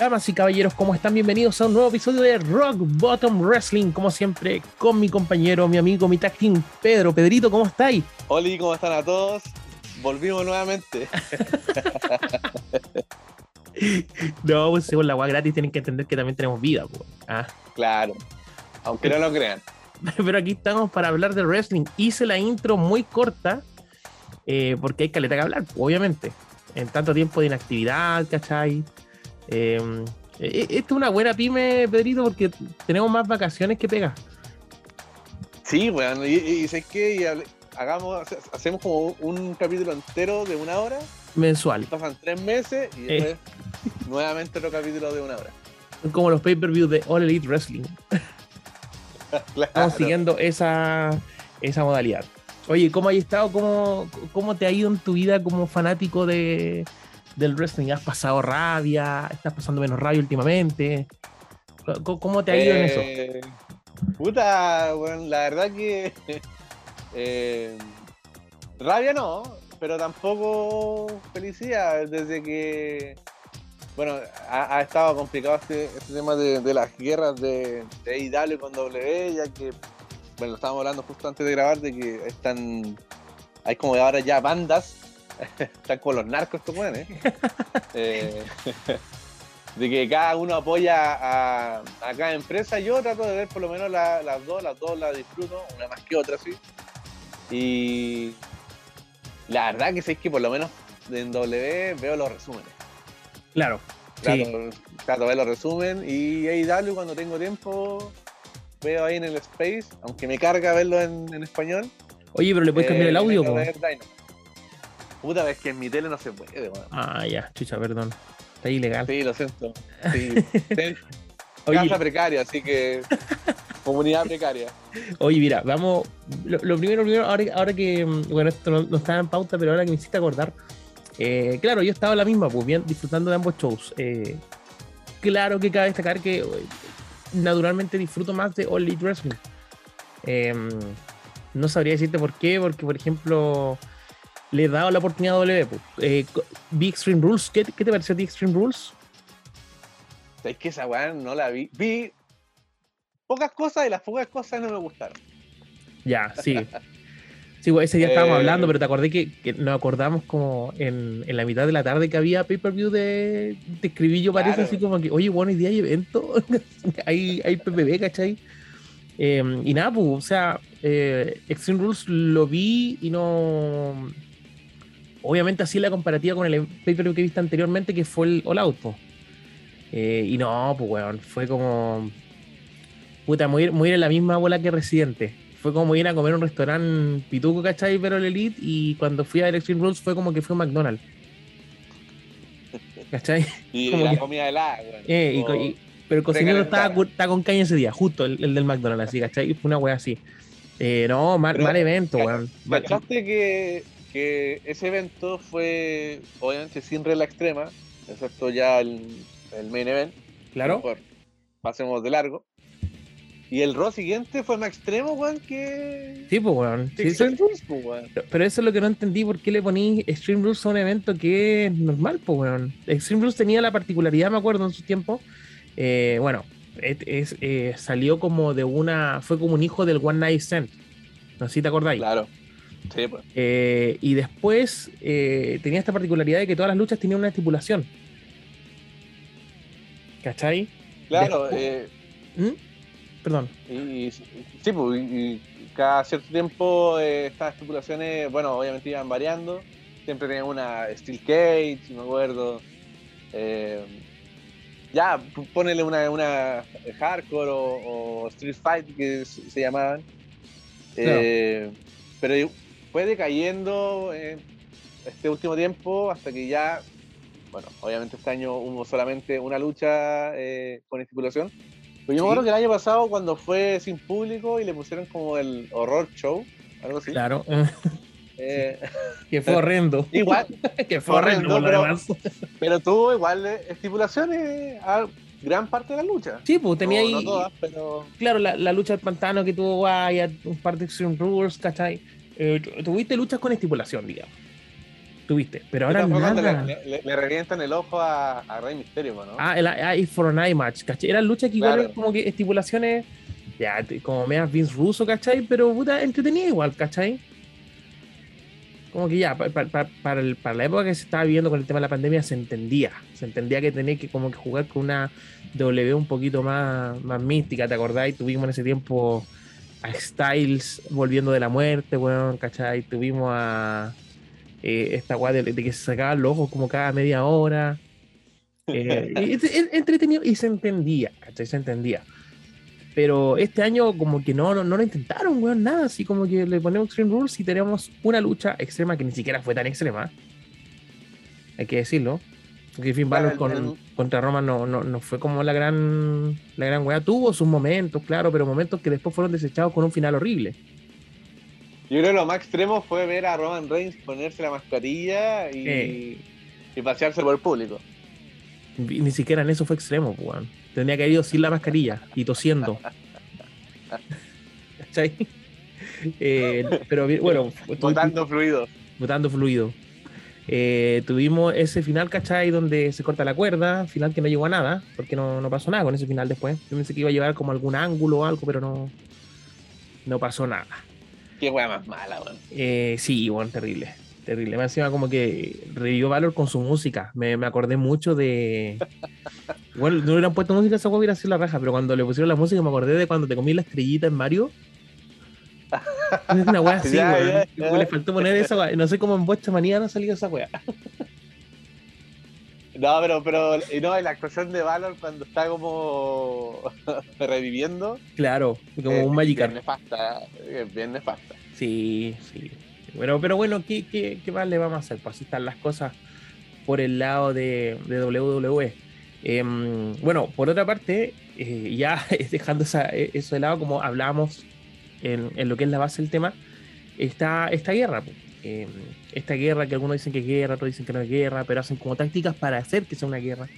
Damas y caballeros, ¿cómo están? Bienvenidos a un nuevo episodio de Rock Bottom Wrestling, como siempre, con mi compañero, mi amigo, mi tag team, Pedro. Pedrito, ¿cómo estáis? Hola, ¿cómo están a todos? Volvimos nuevamente. no, pues según la agua gratis tienen que entender que también tenemos vida. Pues. ¿Ah? Claro, aunque no lo crean. Pero aquí estamos para hablar de wrestling. Hice la intro muy corta, eh, porque hay caleta que hablar, obviamente. En tanto tiempo de inactividad, ¿cachai? Em, e, e, esto es una buena pyme, Pedrito, porque tenemos más vacaciones que pega. Sí, bueno, y, y, sé que hagamos, hacemos como un capítulo entero de una hora. Mensual. Pasan tres meses y después nuevamente otro capítulo de una hora. Como los pay-per-views de All Elite Wrestling. Estamos siguiendo esa, esa modalidad. Oye, ¿cómo has estado? ¿Cómo, ¿Cómo te ha ido en tu vida como fanático de, del wrestling? ¿Has pasado rabia? ¿Estás pasando menos rabia últimamente? ¿Cómo te ha ido en eso? Eh, puta, bueno, la verdad que eh, rabia no, pero tampoco felicidad desde que bueno, ha, estado complicado este, este tema de, las guerras de, de IW con W, ya que, bueno, estábamos hablando justo antes de grabar de que están, hay como ahora ya bandas están con los narcos estos weones. Eh, de que cada uno apoya a, cada empresa. Yo trato de ver por lo menos las dos, las dos las disfruto, una más que otra, sí. Y la verdad que sé que por lo menos en W veo los resúmenes. Claro. Trato, trato de ver los resúmenes y AEW cuando tengo tiempo veo ahí en el Space, aunque me carga verlo en, español. Oye, pero le puedes cambiar el eh, audio, Puta, es que en mi tele no se puede, Ah, ya, chucha, perdón. Está ilegal. Sí, lo siento. Sí. Casa precaria, así que. comunidad precaria. Oye, mira, vamos. Lo, primero, primero, ahora, ahora que. Bueno, esto no, estaba en pauta, pero ahora que me hiciste acordar. Eh, claro, yo estaba la misma, pues bien, disfrutando de ambos shows. Eh, claro que cabe destacar que naturalmente disfruto más de All Elite Wrestling. Em, no sabría decirte por qué, porque por ejemplo le he dado la oportunidad a W. Eh, Extreme Rules, ¿qué, te pareció Extreme Rules? Es que esa weá no la vi. Vi pocas cosas y las pocas cosas no me gustaron. Ya, sí. Sí, ese día estábamos eh, hablando, pero te acordé que, nos acordamos como en, la mitad de la tarde que había pay-per-view de, de escribillo, parece así como que, oye, bueno, hoy día hay evento, hay, hay PPB, ¿cachai? Em, y nada, pues, o sea, eh, Extreme Rules lo vi y no obviamente así la comparativa con el paper que viste anteriormente, que fue el All Out, eh, y no, pues weón, fue como. Puta, muy, ir en la misma bola que Residente. Fue como ir a comer un restaurante pituco, ¿cachai? Pero el Elite, y cuando fui a Extreme Rules fue como que fue un McDonald's. ¿Cachai? Y la comida helada, weón. Eh, pero el cocinero estaba, con caña ese día, justo el, del McDonald's, así, ¿cachai? Y fue una wea así. Eh, no, mal, mal evento, weón. ¿Cachaste que que ese evento fue obviamente sin regla extrema, excepto ya el, main event. Claro. pasemos de largo. Y el Raw siguiente fue más extremo, weón, que. Sí, pues, weón. Sí, pues, Pero eso es lo que no entendí, ¿por qué le poní Extreme Rules a un evento que es normal, pues, weón? Extreme Rules tenía la particularidad, me acuerdo, en su tiempo. Eh, bueno, es, eh, salió como de una. Fue como un hijo del One Night Stand. No sé si te acordáis. Claro. Pues. Eh, y después eh, tenía esta particularidad de que todas las luchas tenían una estipulación. ¿Cachai? Claro. Eh, ¿Mm? Perdón. Y, sí, pues, y cada cierto tiempo estas estipulaciones, bueno, obviamente iban variando. Siempre tenía una Steel Cage, si me acuerdo. ya, ponele una, una hardcore o, Street Fight que se, llamaban. pero fue decayendo este último tiempo hasta que ya, bueno, obviamente este año hubo solamente una lucha eh, con estipulación. Pero yo me acuerdo que el año pasado cuando fue sin público y le pusieron como el horror show, algo así. Claro. Eh, que fue horrendo. Igual. que fue horrendo, pero, pero, tuvo igual estipulaciones a gran parte de la lucha. Sí, pues tenía ahí. No todas, pero. Claro, la, la, lucha del pantano que tuvo Wyatt, un par de Extreme Rules, ¿cachai? Eh, tuviste luchas con estipulación, digamos. Tuviste, pero ahora nada. Le, le, revientan el ojo a, a Rey Misterio, ¿no? Ah, el Eye for an Eye match, ¿cachai? Eran luchas que igual como que estipulaciones, ya, como medias Vince Russo, ¿cachai? Pero puta, entretenida igual, ¿cachai? Como que ya, para, para, la época que se estaba viviendo con el tema de la pandemia, se entendía. Se entendía que tenía que como que jugar con una W un poquito más, más mística, ¿te acordáis? Tuvimos en ese tiempo a Styles volviendo de la muerte, weón, ¿cachai? Tuvimos a eh, esta weá de, que se sacaban los ojos como cada media hora. Eh, entretenido y se entendía, ¿cachai? Se entendía. Pero este año como que no, no, no lo intentaron, weón, nada. Así como que le ponemos Extreme Rules y tenemos una lucha extrema que ni siquiera fue tan extrema. Hay que decirlo. Porque Finn Balor contra Roma no, no, no, fue como la gran la gran weá. Tuvo sus momentos, claro, pero momentos que después fueron desechados con un final horrible. Yo creo que lo más extremo fue ver a Roman Reigns ponerse la mascarilla y, y pasearse por el público. Ni siquiera en eso fue extremo, pues, weón. Tendría que haber ido sin la mascarilla y tosiendo. ¿Cachai? Eh, pero bueno. Botando fluido. Botando fluido. Eh, tuvimos ese final, ¿cachai? Donde se corta la cuerda, final que no llegó a nada, porque no, no pasó nada con ese final después. Yo pensé que iba a llevar como algún ángulo o algo, pero no, no pasó nada. Qué weá más mala, weón. Eh, sí, bueno, terrible. Terrible. Me encima como que revivió Valor con su música. Me, me acordé mucho de. bueno, no hubieran puesto música, esa hubiera sido la raja, pero cuando le pusieron la música me acordé de cuando te comí la estrellita en Mario. Es una weá así, weón. Le faltó poner esa weá. No sé cómo en vuestra manía no ha salido esa weá. No, pero, pero no, la actuación de Valor cuando está como reviviendo. Claro, como un Magikarp. Bien nefasta, bien nefasta. Sí, sí. Bueno, pero bueno, ¿qué, qué, qué más le vamos a hacer? Pues así están las cosas por el lado de, de WWE. Em, bueno, por otra parte, eh, ya dejando esa, eso de lado, como hablábamos en, lo que es la base del tema, está esta guerra. Em, esta guerra que algunos dicen que es guerra, otros dicen que no es guerra, pero hacen como tácticas para hacer que sea una guerra.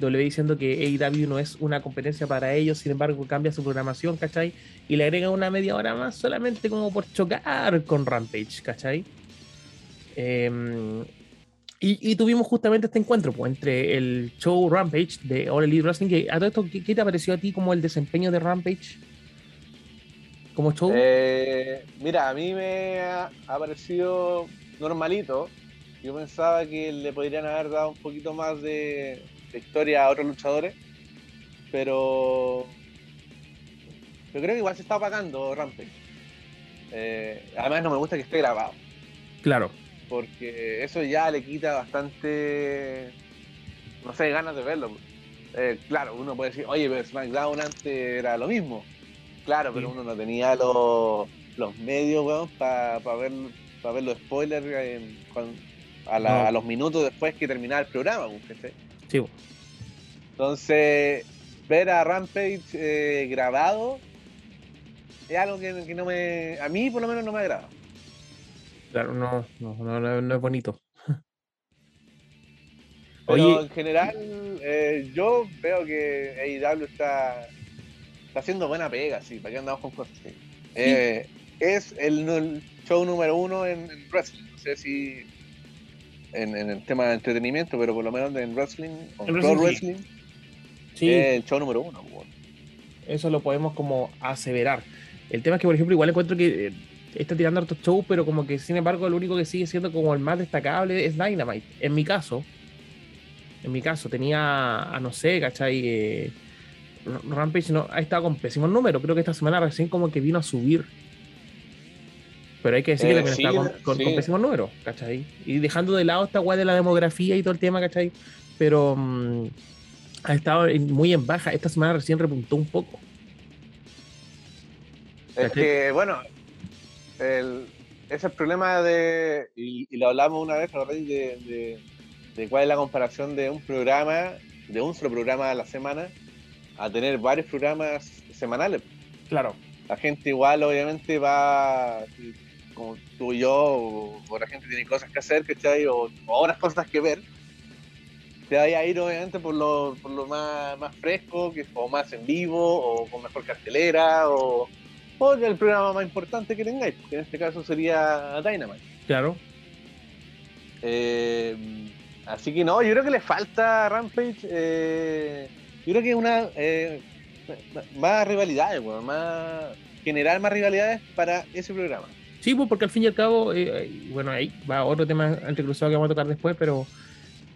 W diciendo que AEW no es una competencia para ellos, sin embargo cambia su programación, ¿cachai? Y le agrega una media hora más solamente como por chocar con Rampage, ¿cachai? Em, y, tuvimos justamente este encuentro pues, entre el show Rampage de All Elite Wrestling. A todo esto, ¿qué, te pareció a ti como el desempeño de Rampage? Como show? Eh, mira, a mí me ha, parecido normalito. Yo pensaba que le podrían haber dado un poquito más de, historia a otros luchadores, pero yo creo que igual se está apagando Rampage. Eh, además no me gusta que esté grabado. Claro. Porque eso ya le quita bastante, no sé, ganas de verlo. Eh, claro, uno puede decir, oye, pero SmackDown antes era lo mismo. Claro, pero uno no tenía los, los medios, weón, para ver, ver los spoilers a, los minutos después que terminaba el programa, Sí. Entonces, ver a Rampage eh, grabado es algo que, no me. A mí, por lo menos, no me agrada. Claro, no, no, no, es bonito. Pero en general, eh, yo veo que AEW está haciendo buena pega, sí, para que andamos con cosas. Eh, es el, show número uno en, wrestling. No sé si en, el tema de entretenimiento, pero por lo menos en wrestling, en wrestling, sí. es el show número uno. Eso lo podemos como aseverar. El tema es que, por ejemplo, igual encuentro que eh, está tirando otros shows, pero como que sin embargo, lo único que sigue siendo como el más destacable es Dynamite. En mi caso, en mi caso, tenía a no sé, ¿cachai? Eh, Rampage no, ha estado con pésimos números. Creo que esta semana recién como que vino a subir. Pero hay que decir que eh, también está con, pésimos números, ¿cachai? Y dejando de lado esta guay de la demografía y todo el tema, ¿cachai? Pero mm, ha estado muy en baja. Esta semana recién repuntó un poco. Es que, bueno, el, es el problema de, y, lo hablamos una vez, de, de, de cuál es la comparación de un programa, de un solo programa a la semana, a tener varios programas semanales. Claro. La gente igual obviamente va, como tú y yo, o, la gente tiene cosas que hacer, ¿cachai? O, o otras cosas que ver. Te va a ir obviamente por lo, por lo más, más fresco, que, o más en vivo, o con mejor cartelera, o, o el programa más importante que tengáis, que en este caso sería Dynamite. Claro. Eh, así que no, yo creo que le falta Rampage. Eh, yo creo que es una. Eh, más rivalidades, bueno, más. Generar más rivalidades para ese programa. Sí, pues porque al fin y al cabo, bueno, ahí va otro tema entrecruzado que vamos a tocar después, pero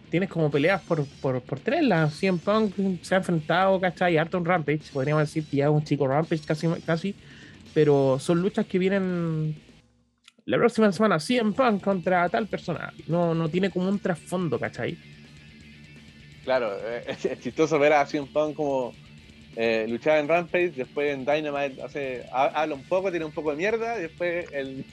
tienes como peleas por, por, por tres. La CM Punk se ha enfrentado, ¿cachai? Harto en Rampage, podríamos decir que ya un chico Rampage casi, casi, pero son luchas que vienen la próxima semana. CM Punk contra tal persona. No, no tiene como un trasfondo, ¿cachai? Claro, eh, es, chistoso ver a CM Punk como eh, luchar en Rampage, después en Dynamite hace, habla un poco, tiene un poco de mierda, y después en,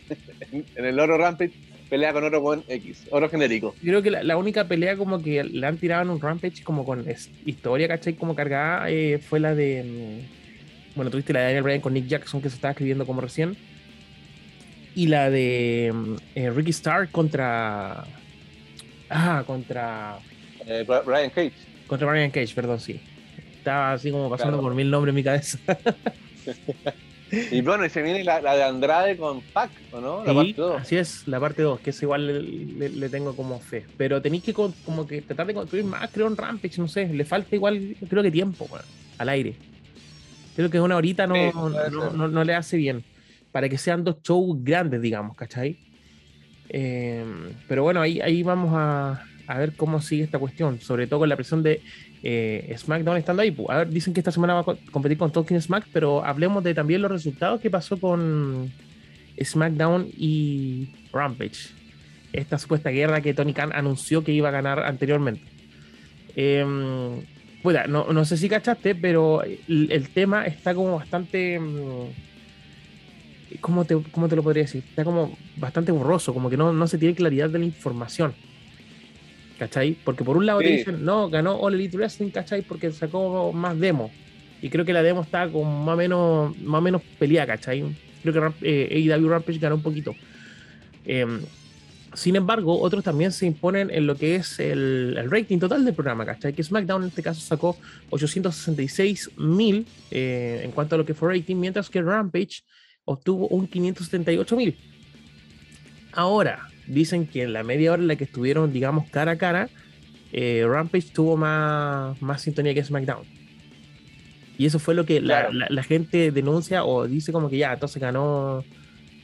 el oro Rampage pelea con otro con X, oro genérico. Creo que la, única pelea como que le han tirado en un Rampage como con historia, ¿cachai? Como cargada, eh, fue la de... Mm, bueno, tuviste la de Daniel Bryan con Nick Jackson que se estaba escribiendo como recién. Y la de mm, eh, Ricky Starr contra... Ah, contra... Eh, Brian Cage. Contra Brian Cage, perdón, sí. Estaba así como pasando por mil nombres en mi cabeza. Y bueno, y se viene la, de Andrade con Pac, ¿o no? La parte 2. Así es, la parte 2, que es igual le, tengo como fe. Pero tenéis que como que tratar de construir más, creo, en Rampage, no sé, le falta igual, creo que tiempo, al aire. Creo que una horita no, no, le hace bien. Para que sean dos shows grandes, digamos, ¿cachai? Eh, pero bueno, ahí, ahí vamos a, a ver cómo sigue esta cuestión, sobre todo con la presión de eh, SmackDown estando ahí. A ver, dicen que esta semana va a competir con Talking Smack, pero hablemos de también los resultados que pasó con SmackDown y Rampage. Esta supuesta guerra que Tony Khan anunció que iba a ganar anteriormente. Eh, no, no, sé si cachaste, pero el, tema está como bastante. Mm, ¿cómo te, ¿Cómo te lo podría decir? Está como bastante borroso, como que no, no se tiene claridad de la información. ¿Cachai? Porque por un lado te dicen, no, ganó All Elite Wrestling, ¿cachai? Porque sacó más demos. Y creo que la demo está con más o menos, más o menos pelea, ¿cachai? Creo que eh, AEW Rampage ganó un poquito. Em, sin embargo, otros también se imponen en lo que es el, rating total del programa, ¿cachai? Que SmackDown en este caso sacó 866 mil eh, en cuanto a lo que fue rating, mientras que Rampage obtuvo un 578 mil. Ahora, dicen que en la media hora en la que estuvieron, digamos, cara a cara, eh, Rampage tuvo más, más sintonía que SmackDown. Y eso fue lo que la, gente denuncia o dice como que ya, entonces ganó,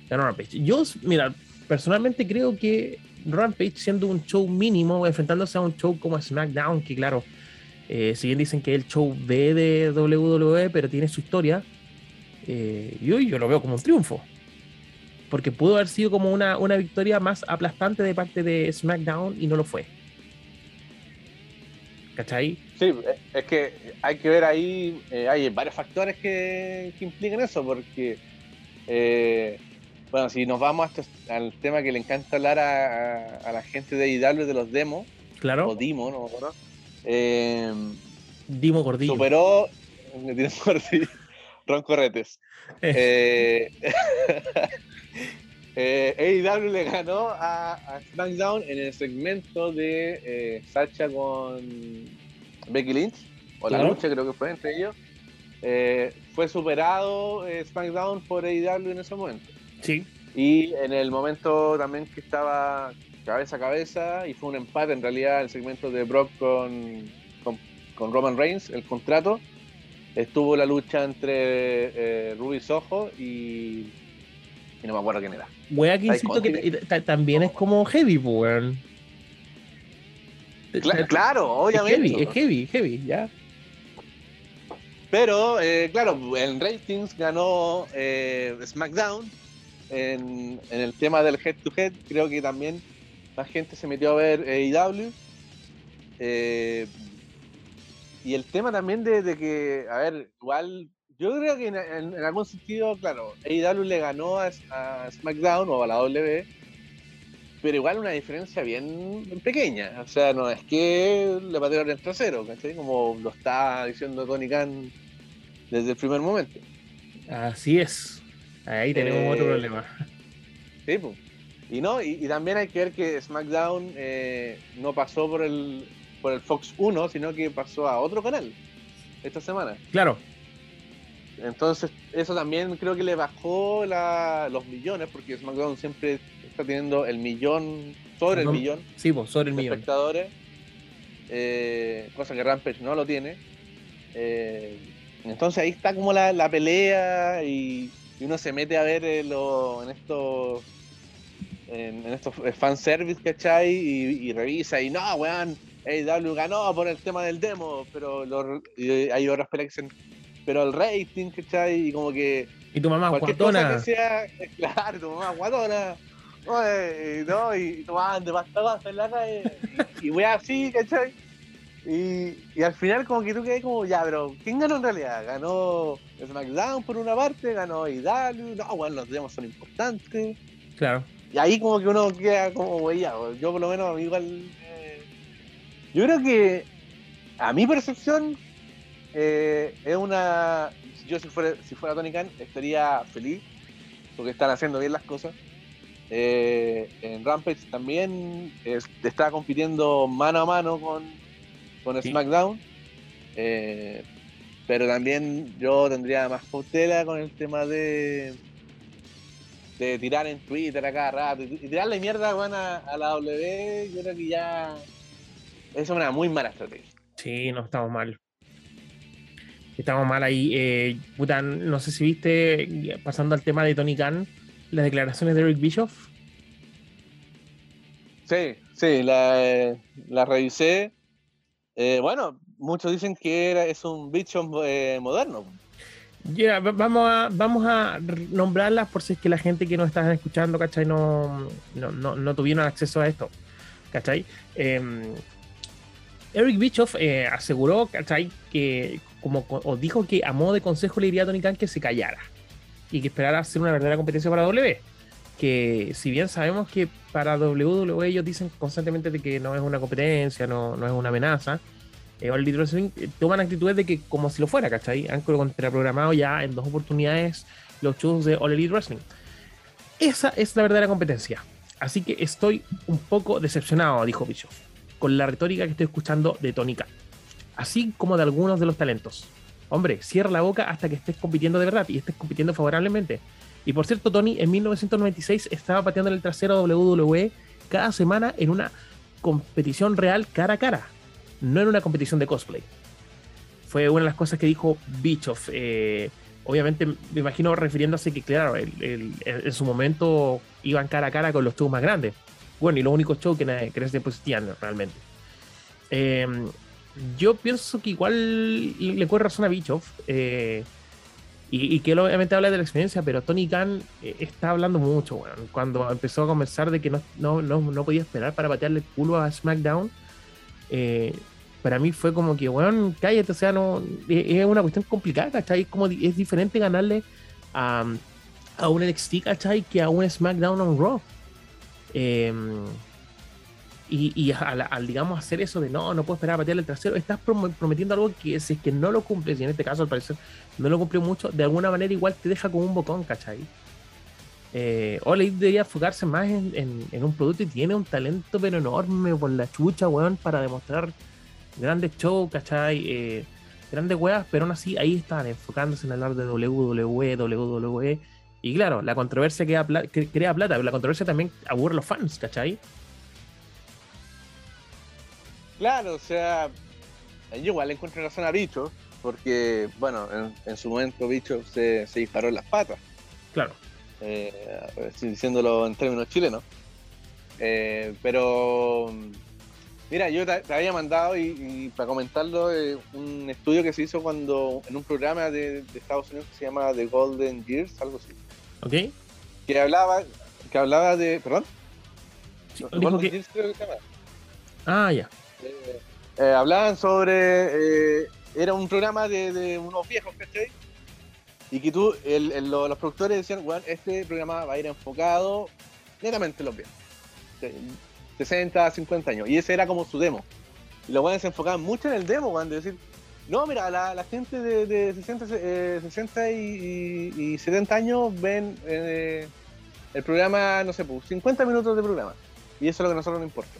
ganó Rampage. Yo, mira, personalmente creo que Rampage, siendo un show mínimo, enfrentándose a un show como SmackDown, que claro, eh, si bien dicen que es el show B de WWE, pero tiene su historia, eh, yo, yo lo veo como un triunfo porque pudo haber sido como una, una victoria más aplastante de parte de SmackDown y no lo fue. ¿Cachai? Sí, es que hay que ver ahí, eh, hay varios factores que, que implican eso, porque, eh, bueno, si nos vamos al tema que le encanta hablar a, la gente de IW de los demos, claro. o Dimo, no eh, Dimo Gordillo. Superó, Dimo Gordillo, Ron Corretes. eh, eh, AEW le ganó a, SmackDown en el segmento de eh, Sacha con Becky Lynch, o la lucha creo que fue entre ellos. Eh, fue superado eh, SmackDown por AEW en ese momento. Sí. Y en el momento también que estaba cabeza a cabeza, y fue un empate en realidad el segmento de Brock con, con, Roman Reigns, el contrato, estuvo la lucha entre Ruby Soho y no me acuerdo quién era. Wea que insisto que también es como heavy, weón. claro, obviamente. Es heavy, es heavy, heavy, ya. Pero, eh, claro, en ratings ganó eh, SmackDown. En, el tema del head to head, creo que también más gente se metió a ver AEW. Eh, y el tema también de, de, que, a ver, igual yo creo que en, algún sentido, claro, AEW le ganó a, SmackDown o a la W, pero igual una diferencia bien, pequeña. O sea, no es que le patearon el trasero, Como lo está diciendo Tony Khan desde el primer momento. Así es. Ahí tenemos otro eh, problema. Sí, pues. Y no, y, también hay que ver que SmackDown eh, no pasó por el, por el Fox 1, sino que pasó a otro canal esta semana. Claro, entonces, eso también creo que le bajó los millones, porque SmackDown siempre está teniendo el millón sobre el millón. Sí, pues, sobre el millón. espectadores. Eh, cosa que Rampage no lo tiene. Eh, entonces ahí está como la, pelea y, uno se mete a ver en, estos en, estos fanservice, ¿cachai? Y, y revisa y no, weón, AW ganó por el tema del demo, pero hay otras peleas que pero el rating, ¿cachai? Y como que... Y tu mamá guatona. claro, tu mamá guatona. Oye, no, y tomaban de pasta en la calle. Y, y voy así, ¿cachai? Y, y, al final como que tú quedas como, ya, pero ¿quién ganó en realidad? Ganó SmackDown por una parte, ganó IW, no, bueno, los demos son importantes. Claro. Y ahí como que uno queda como, güey, ya, yo por lo menos igual... Eh, yo creo que a mi percepción eh, es una... Yo si fuera, si fuera Tony Khan estaría feliz porque están haciendo bien las cosas. Eh, en Rampage también está compitiendo mano a mano con con SmackDown. Eh, pero también yo tendría más cautela con el tema de de tirar en Twitter a cada rato y tirarle mierda a, la W, yo creo que ya es una muy mala estrategia. Sí, no estamos mal. Estamos mal ahí. Eh, puta, no sé si viste, pasando al tema de Tony Khan, las declaraciones de Eric Bischoff. Sí, sí, la, la revisé. Eh, bueno, muchos dicen que era, es un bicho eh, moderno. vamos, a, vamos a nombrarlas por si es que la gente que nos está escuchando, ¿cachai? No, no, tuvieron acceso a esto, ¿cachai? Em, Eric Bischoff eh, aseguró, ¿cachai? Que, como os dijo que a modo de consejo le diría a Tony Khan que se callara y que esperara hacer una verdadera competencia para W. Que si bien sabemos que para WWE ellos dicen constantemente de que no es una competencia, no, no es una amenaza. Eh, All Wrestling eh, toman actitudes de que como si lo fuera, ¿cachai? Han contraprogramado ya en dos oportunidades los shows de All Elite Wrestling. Esa es la verdadera competencia. Así que estoy un poco decepcionado, dijo Bischoff, con la retórica que estoy escuchando de Tony Khan, así como de algunos de los talentos. Hombre, cierra la boca hasta que estés compitiendo de verdad y estés compitiendo favorablemente. Y por cierto, Tony en 1996 estaba pateando el trasero WWE cada semana en una competición real cara a cara, no en una competición de cosplay. Fue una de las cosas que dijo Bischoff. Eh, obviamente, me imagino refiriéndose que, claro, en su momento iban cara a cara con los shows más grandes. Bueno, y los únicos shows que, en ese realmente. Em, yo pienso que igual le puede razón a Bischoff. Eh, y, que él obviamente habla de la experiencia, pero Tony Khan eh, está hablando mucho, bueno, cuando empezó a conversar de que no, no, no, podía esperar para patearle el culo a SmackDown, eh, para mí fue como que, bueno, cállate, o sea, no, eh, es una cuestión complicada, ¿cachai? Es, como, es diferente ganarle a, a un NXT, ¿cachai? Que a un SmackDown on Raw. Eh, y, al, digamos, hacer eso de no, no puedo esperar a patearle el trasero, estás prometiendo algo que si es que no lo cumples, y en este caso al parecer no lo cumplió mucho, de alguna manera igual te deja como un bocón, ¿cachai? Eh, Ole debería enfocarse más en, un producto y tiene un talento pero enorme por la chucha, weón, para demostrar grandes shows, ¿cachai? Eh, grandes weas, pero aún así ahí están enfocándose en hablar de WWE, WWE. Y claro, la controversia crea, crea plata, pero la controversia también aburre a los fans, ¿cachai? Claro, o sea, yo igual le encuentro razón a Bicho, porque, bueno, en, su momento Bicho se, disparó en las patas. Claro. Eh, diciéndolo en términos chilenos. Eh, pero, mira, yo te, había mandado, y, para comentarlo, eh, un estudio que se hizo cuando en un programa de, Estados Unidos que se llama The Golden Years, algo así. Ok. Que hablaba, que hablaba de. ¿Perdón? Golden Years creo que se llama. Ah, ya. Eh, hablaban sobre. Eh, era un programa de, unos viejos, ¿cachai? Y que tú, los productores decían, este programa va a ir enfocado netamente en los viejos. 60, 50 años. Y ese era como su demo. Y los buenos se enfocaban mucho en el demo, weón, de decir, no, mira, la, gente de, 60, 60 y, 70 años ven el programa, no sé, 50 pues, minutos de programa. Y eso es lo que a nosotros nos importa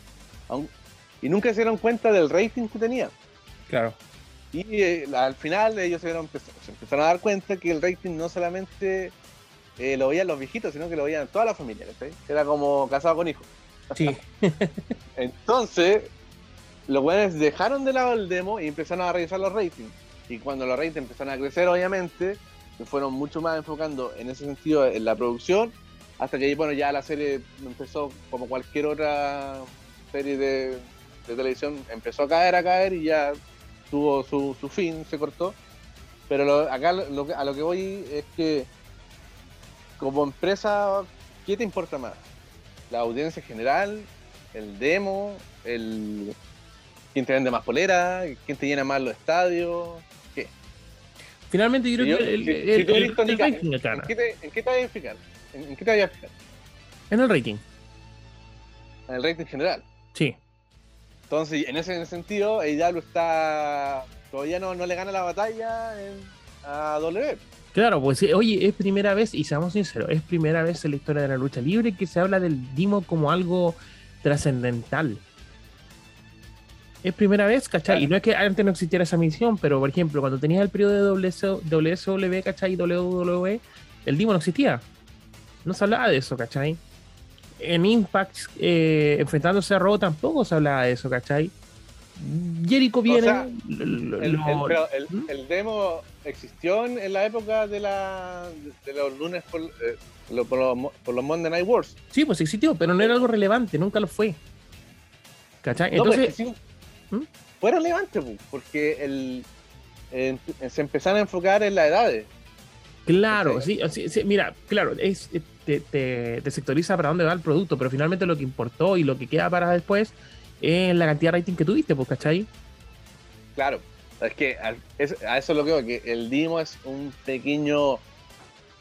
y nunca se dieron cuenta del rating que tenía. Claro. Y eh, al final ellos se, empezaron a dar cuenta que el rating no solamente eh, lo veían los viejitos, sino que lo veían toda la familia. Era como casado con hijos. Sí. Entonces, los weones dejaron de lado el demo y empezaron a revisar los ratings. Y cuando los ratings empezaron a crecer, obviamente, se fueron mucho más enfocando en ese sentido en la producción, hasta que bueno, ya la serie empezó como cualquier otra serie de, televisión, empezó a caer, a caer y ya tuvo su, su fin, se cortó. Pero acá lo, a lo que voy es que como empresa, ¿qué te importa más? ¿La audiencia general? ¿El demo? ¿El quién te vende más polera? ¿Quién te llena más los estadios? ¿Qué? Finalmente yo creo que el, rating ¿En qué te, en qué te vas a fijar? ¿En, qué te vas a fijar? En el rating. En el rating general. Sí. Entonces, en ese, sentido, AEW está. Todavía no, no le gana la batalla a W. Claro, pues oye, es primera vez, y seamos sinceros, es primera vez en la historia de la lucha libre que se habla del Dimo como algo trascendental. Es primera vez, ¿cachai? Y no es que antes no existiera esa misión, pero por ejemplo, cuando tenías el periodo de WSW, ¿cachai? Y WWE, el Dimo no existía. No se hablaba de eso, ¿cachai? En Impact, eh, enfrentándose a Raw, tampoco se hablaba de eso, ¿cachai? Jericho viene. ¿Mm? el, demo existió en la época de, la, de los lunes por, eh, por, los, Monday Night Wars. Sí, pues existió, pero no era algo relevante, nunca lo fue. ¿Cachai? Entonces. ¿Mm? Fue relevante, porque el, se empezaron a enfocar en las edades. Claro, sí, mira, claro, es, te, te, sectoriza para dónde va el producto, pero finalmente lo que importó y lo que queda para después es la cantidad de rating que tuviste, pues, ¿cachai? Claro, es que a, eso lo que veo, que el Dimo es un pequeño,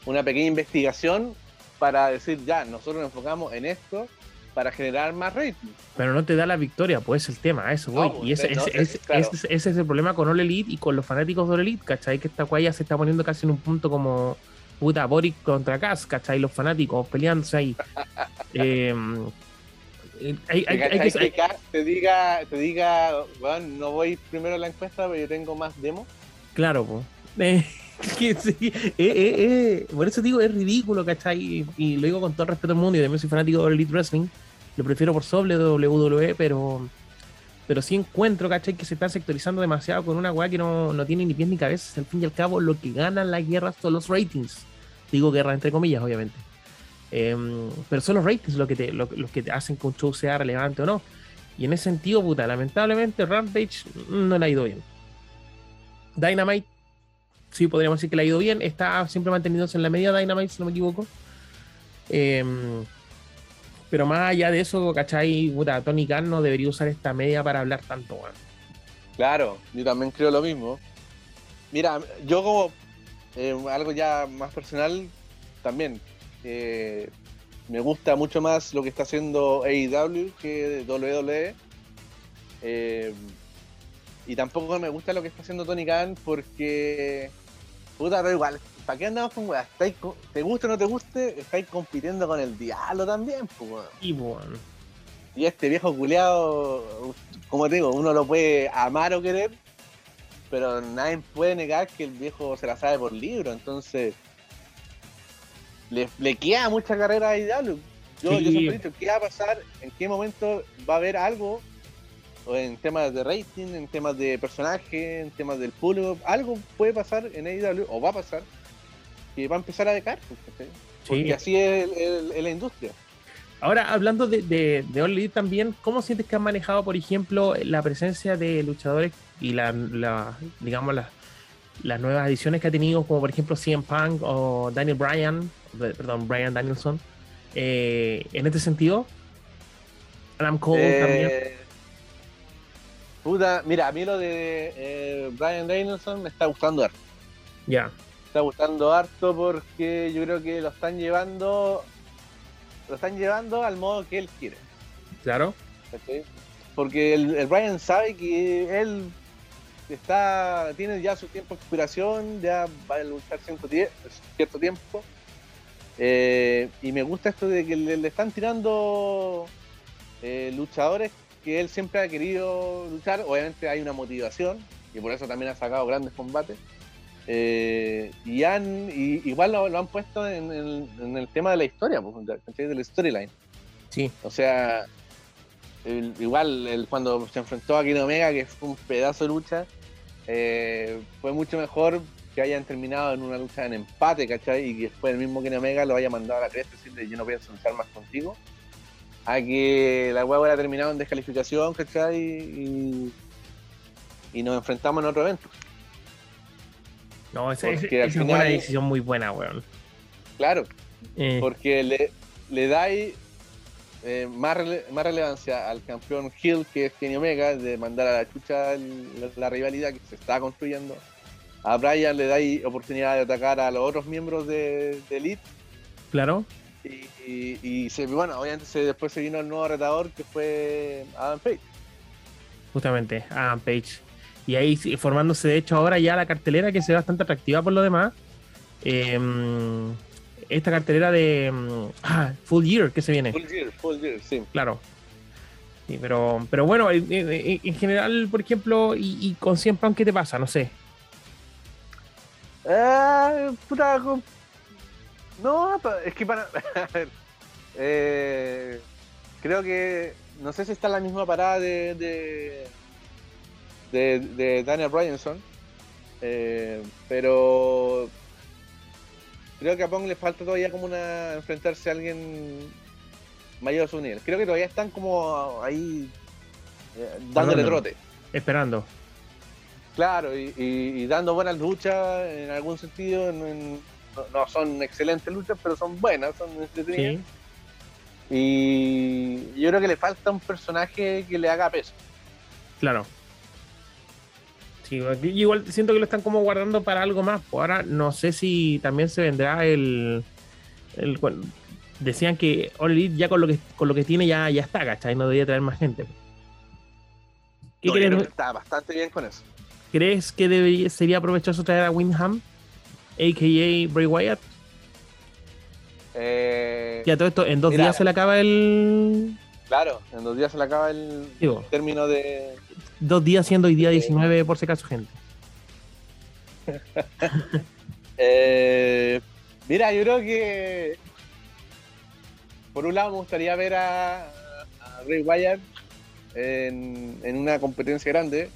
una pequeña investigación para decir, ya, nosotros nos enfocamos en esto para generar más rating. Pero no te da la victoria, pues es el tema, eso voy. y ese, es el problema con All Elite y con los fanáticos de All Elite, ¿cachai? Que esta guaya se está poniendo casi en un punto como puta Boric contra Cas, ¿cachai? Los fanáticos peleándose ahí. eh, hay, hay, hay, que, te diga, te diga, bueno, no voy primero a la encuesta, pero yo tengo más demos. Claro, pues. que sí, eh, por eso digo, es ridículo, ¿cachai? Y, lo digo con todo el respeto del mundo, y también soy fanático de Elite Wrestling, lo prefiero por sobre WWE, pero pero sí encuentro, ¿cachai? Que se está sectorizando demasiado con una weá que no, no, tiene ni pies ni cabeza. Al fin y al cabo, lo que ganan las guerras son los ratings. Digo guerra entre comillas, obviamente. Em, pero son los ratings lo que, te, lo, los que te hacen que un show sea relevante o no. Y en ese sentido, puta, lamentablemente Rampage no le ha ido bien. Dynamite, sí podríamos decir que le ha ido bien. Está siempre manteniéndose en la media Dynamite, si no me equivoco. Em, pero más allá de eso, ¿cachai? Tony Khan no debería usar esta media para hablar tanto, Claro, yo también creo lo mismo. Mira, yo como eh, algo ya más personal, también me gusta mucho más lo que está haciendo AEW que WWE. Eh, y tampoco me gusta lo que está haciendo Tony Khan porque, puta, pero igual, ¿para qué andamos con weas? ¿Te guste o no te guste? Estáis compitiendo con el diablo también, pues. Y bueno. Y este viejo culeado, como te digo, uno lo puede amar o querer, pero nadie puede negar que el viejo se la sabe por libro, entonces le, le queda mucha carrera a Idalo. Yo, yo siempre he dicho, ¿qué va a pasar? ¿En qué momento va a haber algo? O en temas de rating, en temas de personaje, en temas del público, algo puede pasar en AEW, o va a pasar, que va a empezar a decaer. Porque así es la industria. Ahora, hablando de, de, de también, ¿cómo sientes que han manejado, por ejemplo, la presencia de luchadores y la, la digamos, las las nuevas ediciones que ha tenido, como por ejemplo CM Punk o Daniel Bryan, perdón, Bryan Danielson, eh, en este sentido. Adam Cole eh, también. Puta, mira, a mí lo de eh, Bryan Danielson me está gustando. Ya. Está gustando harto porque yo creo que lo están llevando. Lo están llevando al modo que él quiere. Claro. Porque el, el Brian sabe que él está tiene ya su tiempo de expiración, ya va a luchar cierto, cierto tiempo. Eh, y me gusta esto de que le, están tirando eh, luchadores que él siempre ha querido luchar. Obviamente hay una motivación y por eso también ha sacado grandes combates. Eh, y han igual lo, han puesto en, el tema de la historia, pues, del storyline. Sí. O sea, igual cuando se enfrentó a Kenny Omega, que fue un pedazo de lucha, eh, fue mucho mejor que hayan terminado en una lucha en empate, ¿cachai? Y que después el mismo Kenny Omega lo haya mandado a la cresta decirle yo no pienso luchar más contigo. A que la hueá hubiera terminado en descalificación, ¿cachai? Y, y nos enfrentamos en otro evento. No, esa, es una decisión muy buena, weón. Claro, eh. porque le, le dais eh, más, más relevancia al campeón Hill, que es Kenny Omega, de mandar a la chucha la, rivalidad que se está construyendo. A Brian le dais oportunidad de atacar a los otros miembros de, Elite. Claro. Y, se, bueno, obviamente después se vino el nuevo retador que fue Adam Page. Justamente, Adam Page. Y ahí formándose, de hecho, ahora ya la cartelera que se ve bastante atractiva por lo demás. Eh, esta cartelera de mm, ah, Full Year que se viene. Full Year, Full Year, sí. Claro. Sí, pero, pero bueno, en, general, por ejemplo, y, con 100 Punk, ¿qué te pasa? No sé. Eh, puta, no, es que para. eh, creo que. No sé si está en la misma parada de. de, de, Daniel Bryanson. Eh, pero creo que a Pong le falta todavía como una enfrentarse a alguien mayor a su nivel. Creo que todavía están como ahí eh, dándole trote. Esperando. Claro, y, dando buenas luchas en algún sentido. no, son excelentes luchas, pero son buenas, son entretenidas. Y yo creo que le falta un personaje que le haga peso. Claro. Sí, igual siento que lo están como guardando para algo más. Pues ahora no sé si también se vendrá el. el decían que All ya con lo que con lo que tiene ya, ya está, ¿cachai? No debería traer más gente. ¿Qué crees? está bastante bien con eso. ¿Crees que debería, sería provechoso traer a Windham, a.k.a. Bray Wyatt? Eh, ya todo esto, en dos días se le acaba el. Claro, en dos días se le acaba el término de, dos días siendo hoy día 19 por si acaso, gente. Eh, mira, yo creo que por un lado me gustaría ver a, Ray Wyatt en, una competencia grande.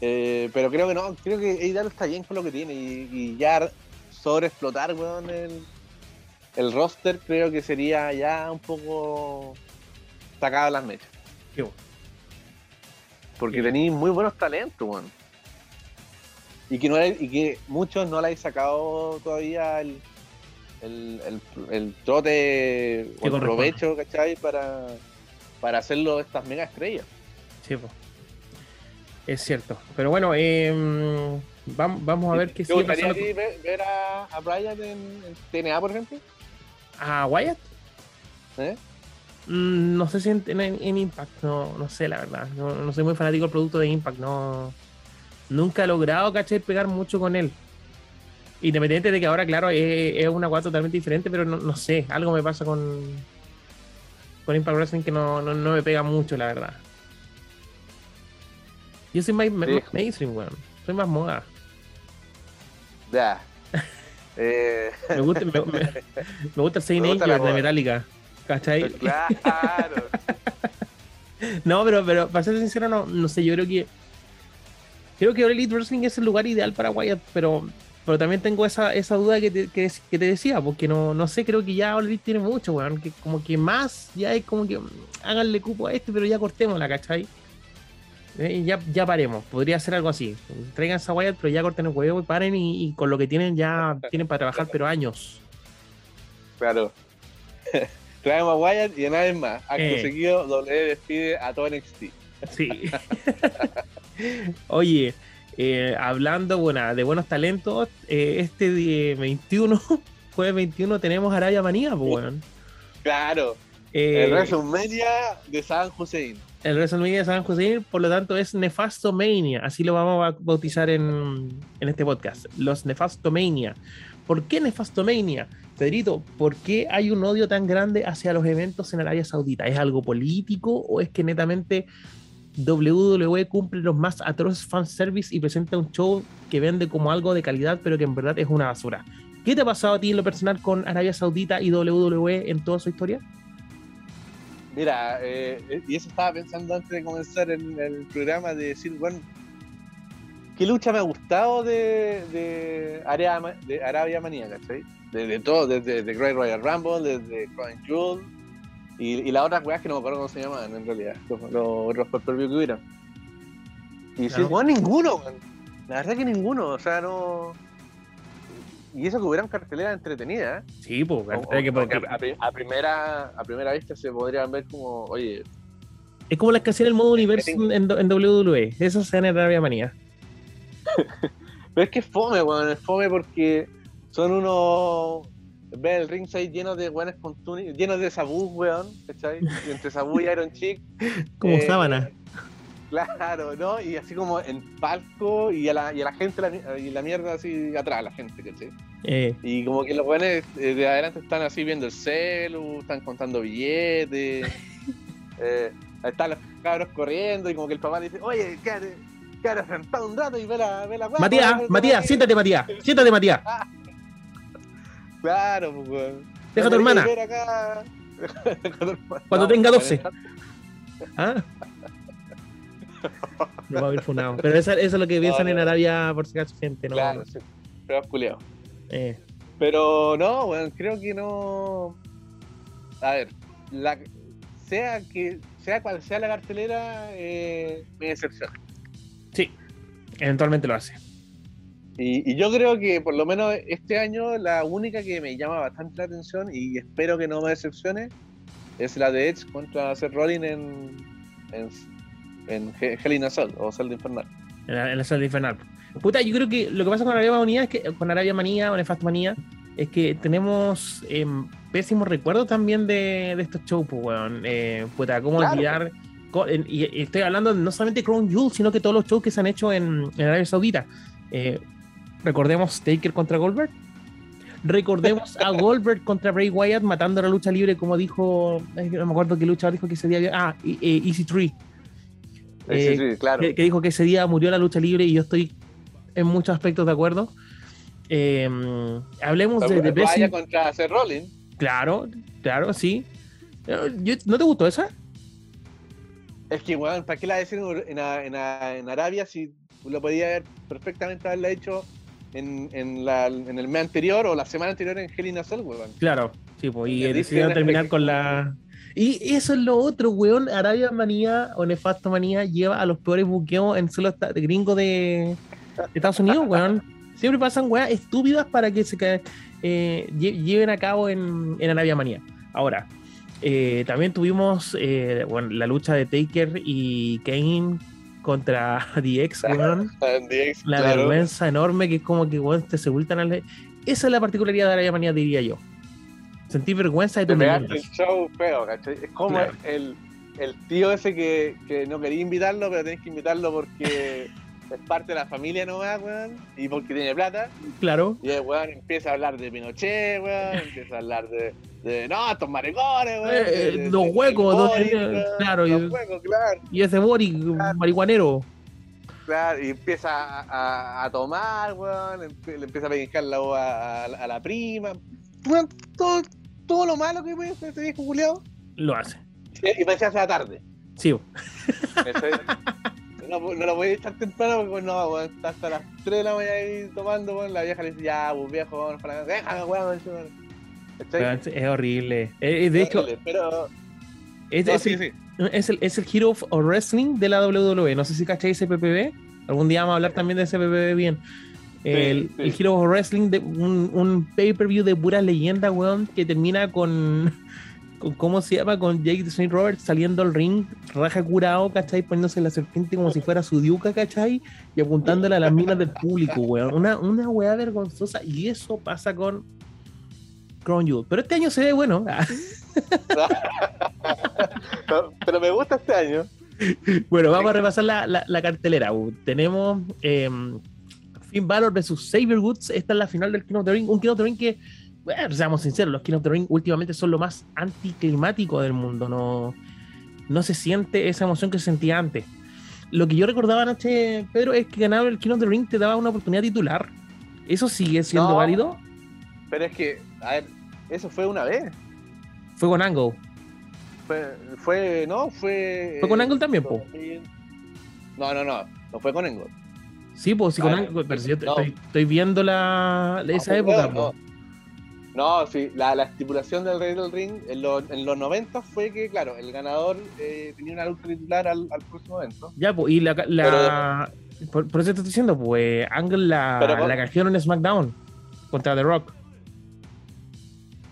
Eh, pero creo que no, creo que Eidaro está bien con lo que tiene y, ya sobre explotar, weón, el, el roster creo que sería ya un poco sacado las mechas. Porque tenéis muy buenos talentos, weón. Y que, no y que muchos no le habéis sacado todavía el, el, el, trote o el provecho, ¿cachai? Para, para hacerlo estas mega estrellas. Sí, pues. Es cierto. Pero bueno, em, vamos, vamos a ver qué sigue pasando. Ver, ver a, a Brian en, en, TNA, por ejemplo? ¿A Wyatt? ¿Eh? Mm, no sé si en, Impact, no, no sé la verdad. No, soy muy fanático del producto de Impact, no. Nunca he logrado, caché, pegar mucho con él. Independiente de que ahora, claro, es, una guata totalmente diferente, pero no, sé, algo me pasa con, con Impact Wrestling que no, me pega mucho, la verdad. Yo soy más mainstream, weón. Soy más moda. Ya. Eh. me, gusta, me, gusta el Saint Anger de Metallica. ¿Cachai? Claro. no, pero, pero para ser sincero, no, no sé, yo creo que. Creo que Elite Wrestling es el lugar ideal para Wyatt, pero, pero también tengo esa, esa duda que te, que, te decía, porque no, no sé, creo que ya Elite tiene mucho, weón. Que como que más, ya es como que háganle cupo a este, pero ya cortémosla, ¿cachai? Eh, ya, ya paremos, podría ser algo así. Traigan esa Wyatt, pero ya corten el huevo y paren y, y con lo que tienen ya tienen para trabajar, pero años. Claro. Traemos a Wyatt y a nadie más. Acto eh. seguido, W despide a todo NXT. Sí. Oye, eh, hablando bueno, de buenos talentos, eh, este día 21, jueves 21, tenemos Arabia Manía, pues bueno. Claro. el WrestleMania de San Hussein. El WrestleMania de San Hussein, por lo tanto, es Nefastomania. Así lo vamos a bautizar en, en este podcast. Los Nefastomania. ¿Por qué Nefastomania? Pedrito, ¿por qué hay un odio tan grande hacia los eventos en Arabia Saudita? ¿Es algo político o es que netamente WWE cumple los más atroces fanservice y presenta un show que vende como algo de calidad, pero que en verdad es una basura? ¿Qué te ha pasado a ti en lo personal con Arabia Saudita y WWE en toda su historia? Mira, eh, y eso estaba pensando antes de comenzar el programa, de decir, bueno, ¿qué lucha me ha gustado de, de, Arabia, de Arabia Manía, ¿cachai? Desde todo, desde The Great Royal Rumble, desde Crown Jewel, y, y las otras weas que no me acuerdo cómo se llamaban en realidad, los, otros per que hubieron. Y si, bueno, ninguno, man. la verdad que ninguno, o sea, no... Y eso que hubieran carteleras entretenidas, ¿eh? Sí, pues, que porque a primera, a primera vista se podrían ver como, oye, es como las que hacían el modo universo en, en WWE. Eso se en Arabia Manía. Pero es que es fome, weón. Es fome porque son unos. Ve el ringside lleno de weones con túnicas, llenos de Sabu, weón. ¿Cachai? Y entre Sabu y Iron Chick. Como eh, sábana. Claro, ¿no? Y así como en palco y a la, y a la gente la, y la mierda así atrás, la gente, ¿cachai? Eh, Y como que los weones eh, de adelante están así viendo el celu, están contando billetes. eh, están los cabros corriendo y como que el papá dice, oye, quédate, quédate sentado un rato y ve la, ve la weá, Matías, Matías, weón". siéntate, Matías. Siéntate, Matías. Claro, pues, weón. Deja a tu hermana. acá. Cuando No, tenga pues, 12. ¿Ah? No va a haber funado. Pero eso, eso es lo que piensan no. en Arabia, por si acaso, gente. ¿no? Claro, sí. Pero culiao. Eh, Pero no, weón, creo que no. A ver, la... sea que sea cual sea la cartelera, eh, me decepciona. Eventualmente lo hace. Y, y yo creo que por lo menos este año la única que me llama bastante la atención y espero que no me decepcione es la de Edge contra Seth Rollins en, en, en He- Hell in a Cell o Celda Infernal. En la, en la infernal. Puta, yo creo que lo que pasa con Arabia Manía es que con Arabia Manía o Nefast Manía es que tenemos em, pésimos recuerdos también de, de estos shows, pues, weón. Eh, puta, cómo Claro. olvidar. Y, estoy hablando no solamente de Crown Jewel, sino que todos los shows que se han hecho en, en Arabia Saudita. Eh, recordemos Taker contra Goldberg. Recordemos a Goldberg contra Bray Wyatt matando la lucha libre, como dijo. No me acuerdo qué lucha dijo que ese día había. Ah, e- e- Easy Tree. Eh, sí, sí, claro. que, que dijo que ese día murió la lucha libre y yo estoy en muchos aspectos de acuerdo. Eh, hablemos de, Blessing. contra Seth Rollins. Claro, claro, sí. Eh, ¿No te gustó esa? Es que, weón, ¿para qué la decir en, en, en Arabia si lo podía haber perfectamente haberla hecho en, en, la, en el mes anterior o la semana anterior en Hell in a Cell, weón? Claro, sí, pues, y decidieron terminar con la. Y eso es lo otro, weón. Arabia Manía o Nefasto Manía lleva a los peores buqueos en de gringo de, de Estados Unidos, weón. Siempre pasan weas estúpidas para que se eh, lle- lleven a cabo en, en Arabia Manía. Ahora, eh, también tuvimos eh, bueno, la lucha de Taker y Kane contra DX, weón. En DX, La claro. vergüenza enorme que es como que weón, te sepultan al. Esa es la particularidad de Arabia Manía, diría yo. Sentir vergüenza de pegaste el show feo, ¿cachai? Es como Claro. el, el tío ese que, que no quería invitarlo, pero tenés que invitarlo porque es parte de la familia nomás, weón, y porque tiene plata. Claro. Y el weón empieza a hablar de Pinochet, weón, empieza a hablar de, de no, estos maricones, weón. Eh, de- los de- huecos, Boris, eh, weón, claro, Los y- huecos, claro, Y ese Boric, marihuanero. claro. Y empieza a, a- a tomar, weón, le empieza a pegar la voz a, la prima. Weón, todo, todo lo malo que puede hacer ese viejo culiao. Lo hace. Y me decía hace la tarde. Sí. ¿cachai? No, no lo voy a echar temprano porque no, weón, está hasta las 3 de la mañana ahí tomando, weón. La vieja le dice, ya, pues viejo, vámonos para la casa. Déjame, weón. Es horrible. Eh, eh, de hecho, Pero. es, no, es sí, el, sí. es, el, es el Hero of Wrestling de la WWE. No sé si cacháis ese PPV. Algún día vamos a hablar también de ese PPV bien. El, sí. el Hero of Wrestling, de un, un pay-per-view de pura leyenda, weón, que termina con, con. ¿Cómo se llama? Con Jake the Snake Roberts saliendo al ring, raja curado, ¿cachai? Poniéndose la serpiente como si fuera su diuca, ¿cachai? Y apuntándole a las minas del público, weón. Una, una weá vergonzosa. Y eso pasa con Crown Jewel. Pero este año se ve bueno. Pero- Pero me gusta este año. Bueno, vamos a repasar la, la- la cartelera. Uh, Tenemos eh, Finn Balor versus Xavier Woods. Esta es la final del King of the Ring. Un King of the Ring que, bueno, seamos sinceros, los King of the Ring últimamente son lo más anticlimático del mundo. No, no se siente esa emoción que se sentía antes. Lo que yo recordaba anoche, Pedro, es que ganar el King of the Ring te daba una oportunidad titular. ¿Eso sigue siendo No. válido? Pero es que, a ver, eso fue una vez. Fue con Angle. Fue, fue, no, fue. ¿Fue con Angle también, po? No, no, no, no fue con Angle. Sí, pues sí, con Ah, Angle, pero si yo no. estoy, estoy viendo la, No, esa pues, época, po. No, sí, la, la estipulación del Rey del Ring en, los- en los 90 fue que, claro, el ganador eh, tenía una lucha titular al, al próximo evento. Ya, pues, y la, la por, por eso te estoy diciendo, pues Angle la, con- la en SmackDown contra The Rock.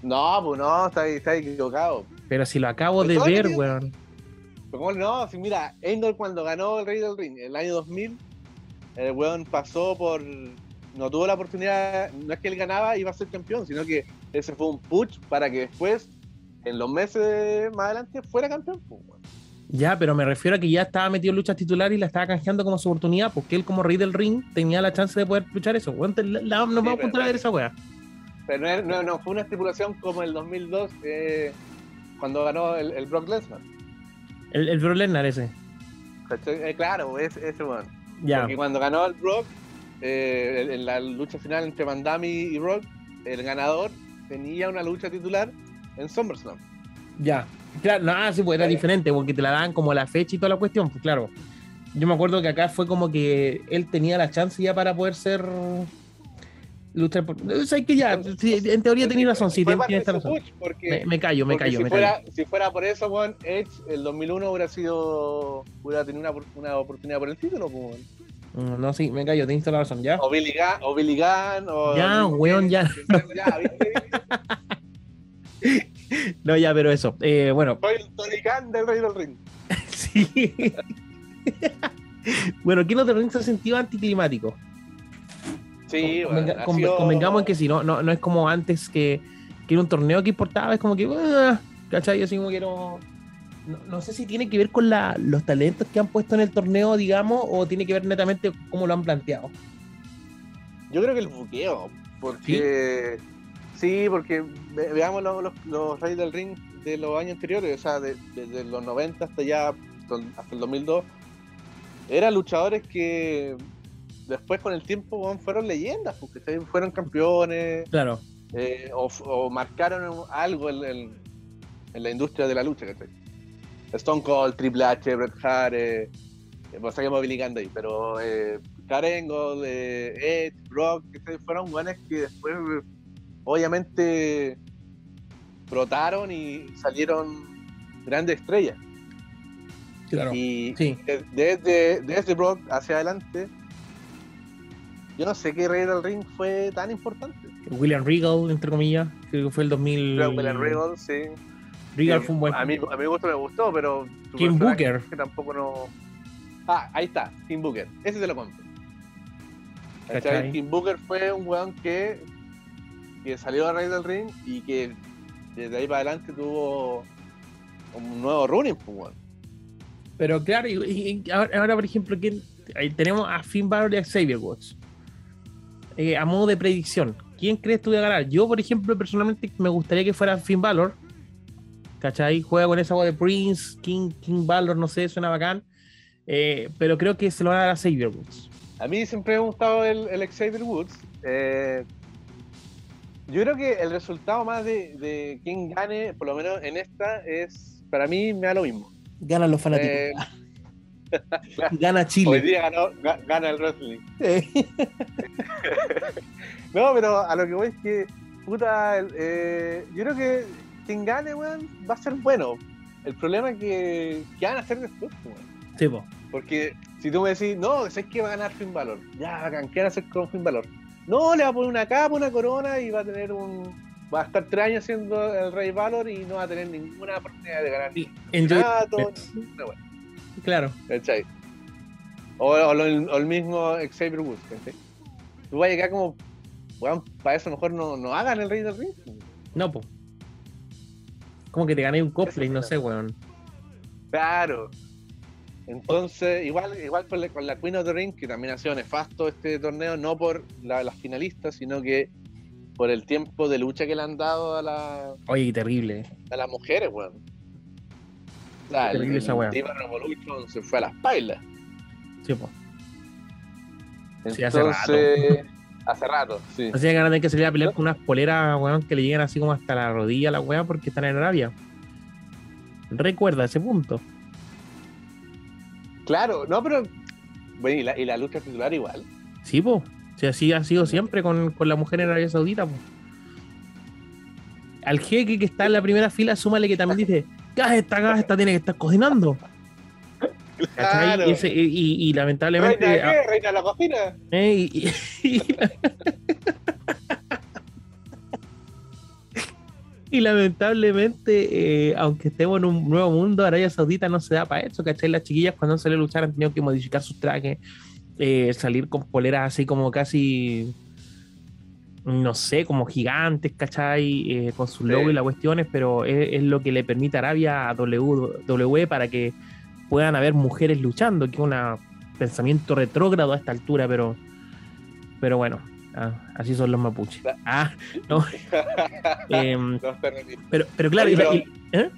No, pues no, está, está equivocado. Pero si lo acabo de Pero ver, weón. Pero ¿cómo no? Si mira, Angle cuando ganó el Rey del Ring en el año 2000, el weón pasó por. No tuvo la oportunidad, no es que él ganaba y iba a ser campeón, sino que ese fue un push para que después, en los meses más adelante, fuera campeón. pues. Ya, pero me refiero a que ya estaba metido en luchas titulares y la estaba canjeando como su oportunidad, porque él como rey del ring tenía la chance de poder luchar eso. Te- la- la- nos vamos a ver esa weá. Pero no, no, fue una estipulación como el 2002, eh, cuando ganó el, el Brock Lesnar. El, el Brock Lesnar ese. Eh, claro, es, ese weón. Ya. Porque cuando ganó el Brock, eh, en la lucha final entre Van Damme y Brock, el ganador tenía una lucha titular en SummerSlam. Ya. Claro, no, ah, sí, pues era Sí. diferente, porque te la daban como la fecha y toda la cuestión, pues claro. Yo me acuerdo que acá fue como que él tenía la chance ya para poder ser luchar por. O sea, que ya, en teoría tenía razón, sí, Fue tiene parte tiene esta de su razón. Me, me callo, me callo, si, me fuera, callo. si fuera por eso, weón, Edge el 2001 hubiera sido hubiera tenido una, una oportunidad por el título, pues, weón. Mm, No, sí, me callo, tienes toda la razón, ya. o Billy Gunn, o Billy Gunn, o Ya, weón, ya. No, ya, pero eso. Eh, bueno, Soy el Tony Khan del Rey del Ring. sí. bueno, ¿quién otro ring se ha sentido anticlimático? Sí, ha conven- sido- Convengamos en que si no, no, no es como antes que, que era un torneo que importaba, es como que, ah, ¿cachai? Así como que no, no, no sé si tiene que ver con la, los talentos que han puesto en el torneo, digamos, o tiene que ver netamente con cómo lo han planteado. Yo creo que el buqueo, porque sí, porque ve- veamos los, los, los Reyes del Ring de los años anteriores, o sea, de- desde los 90 hasta ya hasta el 2002, eran luchadores que después con el tiempo fueron leyendas, porque fueron campeones Claro. eh, o, o marcaron algo en, en- en la industria de la lucha, ¿cachai? Stone Cold, Triple H, Bret Hart, eh, eh, pues saquemos Billy Gunn pero eh, Angle, eh, Edge, Brock, ¿cachai? fueron buenos que después eh, obviamente brotaron y salieron grandes estrellas. Claro. Y Sí. de- desde, desde Brock hacia adelante, yo no sé qué Rey del Ring fue tan importante. William Regal, entre comillas, creo que fue el 2000. Creo que William Regal, sí. Regal Sí, fue un buen. A mí, a mi gusto me gustó, pero. Kim Booker. que tampoco no. Ah, ahí está, Kim Booker. Ese se lo compro. ¿Cachai? Kim Booker fue un weón que, que salió a raíz del ring y que desde ahí para adelante tuvo un nuevo running, pues. Pero claro, y, y- y ahora, ahora, por ejemplo, ¿quién- ahí tenemos a Finn Balor y a Xavier Woods. Eh, a modo de predicción, ¿quién crees tú que va a ganar? Yo, por ejemplo, personalmente me gustaría que fuera Finn Balor. ¿Cachai? Juega con esa voz de Prince, King, King Balor, no sé, suena bacán. Eh, pero creo que se lo van a dar a Xavier Woods. A mí siempre me ha gustado el, el Xavier Woods. Eh, yo creo que el resultado más de, de quién gane, por lo menos en esta, es para mí me da lo mismo. Ganan los fanáticos. Eh, Gana hoy Chile. día ganó, ga- gana el wrestling. Eh, No, pero a lo que voy es que, puta, eh, yo creo que quien gane, weón, va a ser bueno. El problema es que, ¿qué van a hacer después, weón? sí, po. Porque si tú me decís, no, sé que va a ganar Finn Balor, ya, bacán, ¿qué van a hacer con Finn Balor? No, le va a poner una capa, una corona y va a tener un. Va a estar tres años siendo el Rey Valor y no va a tener ninguna oportunidad de ganar Sí, Claro. ¿cachai? O, o el mismo Xavier Woods, ¿cachai? Tú vas a llegar como, weón, para eso mejor no, no hagan el Rey del Ring. No, po. Como que te gané un cosplay, no sé, weón. Claro. Entonces, igual, igual con la, con la Queen of the Ring, que también ha sido nefasto este torneo, no por la- las finalistas, sino que por el tiempo de lucha que le han dado a, la- Oye, terrible. a las mujeres, weón. O sea, el, Terrible esa el weá. Diva Revolution se fue a las pailas. Sí. Sí, Entonces, hace hace rato, sí. Así que van a tener que salir a pelear con unas poleras, weón, que le lleguen así como hasta la rodilla a la weá porque están en Arabia. Recuerda ese punto. Claro, no, pero. Bueno, y la, y la lucha titular igual. Sí, pues. Si así ha sido siempre con, con la mujer en Arabia Saudita, pues. Al jeque que está en la primera fila, súmale que también dice, gas esta, gas esta tiene que estar cocinando. Y, ese- y- y lamentablemente. ¿Reina qué? ¿Reina de la cocina? Eh, y, lamentablemente, eh, aunque estemos en un nuevo mundo, Arabia Saudita no se da para eso, ¿cachai? Las chiquillas cuando han salido a luchar han tenido que modificar sus trajes, eh, salir con poleras así como casi, no sé, como gigantes, ¿cachai? Eh, con su logo Sí. y las cuestiones, pero es, es lo que le permite a Arabia a WWE para que puedan haber mujeres luchando, que es un pensamiento retrógrado a esta altura, pero, pero bueno, ah, así son los mapuches. Ah, no. Terroristas. pero, pero claro, pero- y- ¿eh?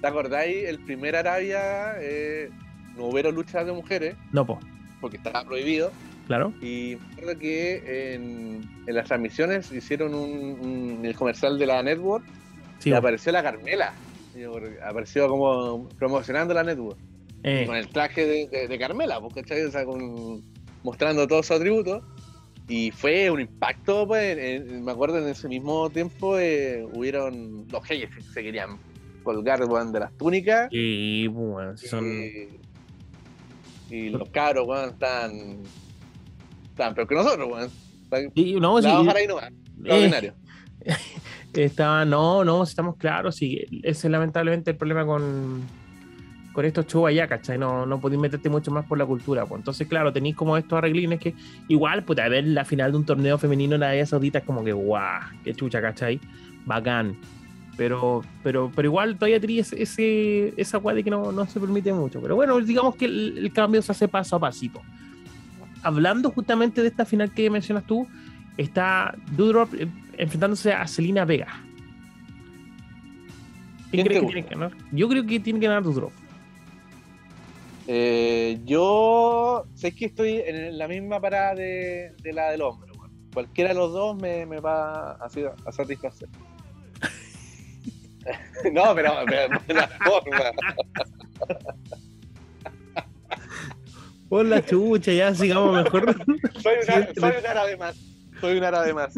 ¿Te acordáis? El primer Arabia eh, no hubo luchas de mujeres no, po, porque estaba prohibido. claro. Y me acuerdo que en, en las transmisiones hicieron un, un- el comercial de la Network Sí, y po. apareció la Carmela. Apareció como promocionando la Network. Eh, Con el traje de, de- de Carmela, pues, ¿cachai? O sea, con- mostrando todos sus atributos. Y fue un impacto, pues, en- en- me acuerdo en ese mismo tiempo eh, hubieron los reyes que se querían colgar weón, de las túnicas. y, bueno, sí son. Y, y los cabros, weón, están. Están peor que nosotros, weón. Están y, no, sí, eh, Está, no, no, estamos claros, sí, ese es lamentablemente el problema con, con estos shows allá, ¿cachai? No, no podéis meterte mucho más por la cultura, pues. Entonces, claro, tenéis como estos arreglines que igual, pues, a ver la final de un torneo femenino en Arabia Saudita es como que, guau, qué chucha, ¿cachai? Bacán. Pero, pero, pero igual todavía tenéis ese, esa guay de que no, no se permite mucho. Pero bueno, digamos que el, cambio se hace paso a pasito. Hablando justamente de esta final que mencionas tú, está Doudrop enfrentándose a Selena Vega. ¿Quién ¿Quién crees te que tiene que ganar? Yo creo que tiene que ganar Doudrop. Eh, yo sé que estoy en la misma parada de, de la del hombre. Cualquiera de los dos me, me va a, a satisfacer. no, pero, de la forma. Por la chucha, ya sigamos mejor. Soy, una, soy un árabe más. Soy un árabe más.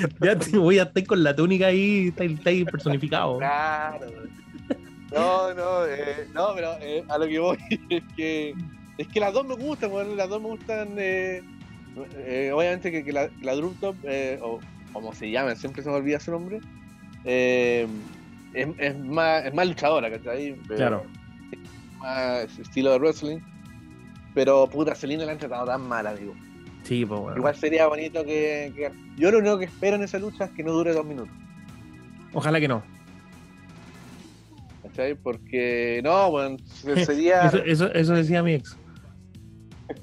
ya te voy a estar con la túnica ahí, está, está ahí personificado. Claro. No, no, eh, no, pero eh, a lo que voy es que es que las dos me gustan, bueno, las dos me gustan. eh, eh, obviamente que, que la, la Drum Top, eh, o como se llama, siempre se me olvida su nombre, es, es más, es más luchadora, ¿cachai? Claro. Más estilo de wrestling. Pero puta, Selena la han tratado tan mal, amigo. Sí, pues bueno. Igual sería bonito que, que- Yo lo único que espero en esa lucha es que no dure dos minutos. Ojalá que no. ¿Cachai? Porque no, bueno, se- sería. Eso, eso, eso decía mi ex.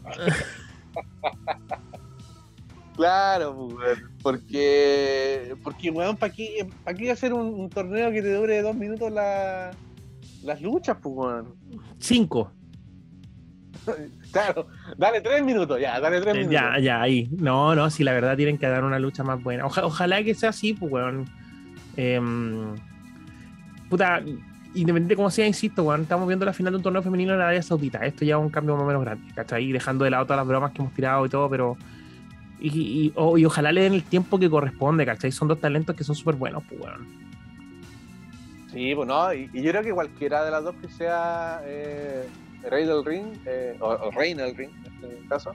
Claro, porque, porque weón, ¿para qué, pa' qué hacer un, un torneo que te dure dos minutos la- las luchas, pues, weón? Cinco. Claro, dale tres minutos, ya, dale tres Eh, minutos. Ya, ya, ahí. No, no, sí, la verdad tienen que dar una lucha más buena. Oja- ojalá que sea así, pues, weón. Em, puta, independiente de cómo sea, insisto, weón, estamos viendo la final de un torneo femenino en Arabia Saudita. Esto ya es un cambio más o menos grande, ¿cachai? Dejando de lado todas las bromas que hemos tirado y todo, pero. Y, y- y ojalá le den el tiempo que corresponde, ¿cachai? Son dos talentos que son súper buenos, pues, weón. Sí, pues no, y, y yo creo que cualquiera de las dos que sea eh, Rey del Ring, eh, o, o Reina del Ring, en este caso,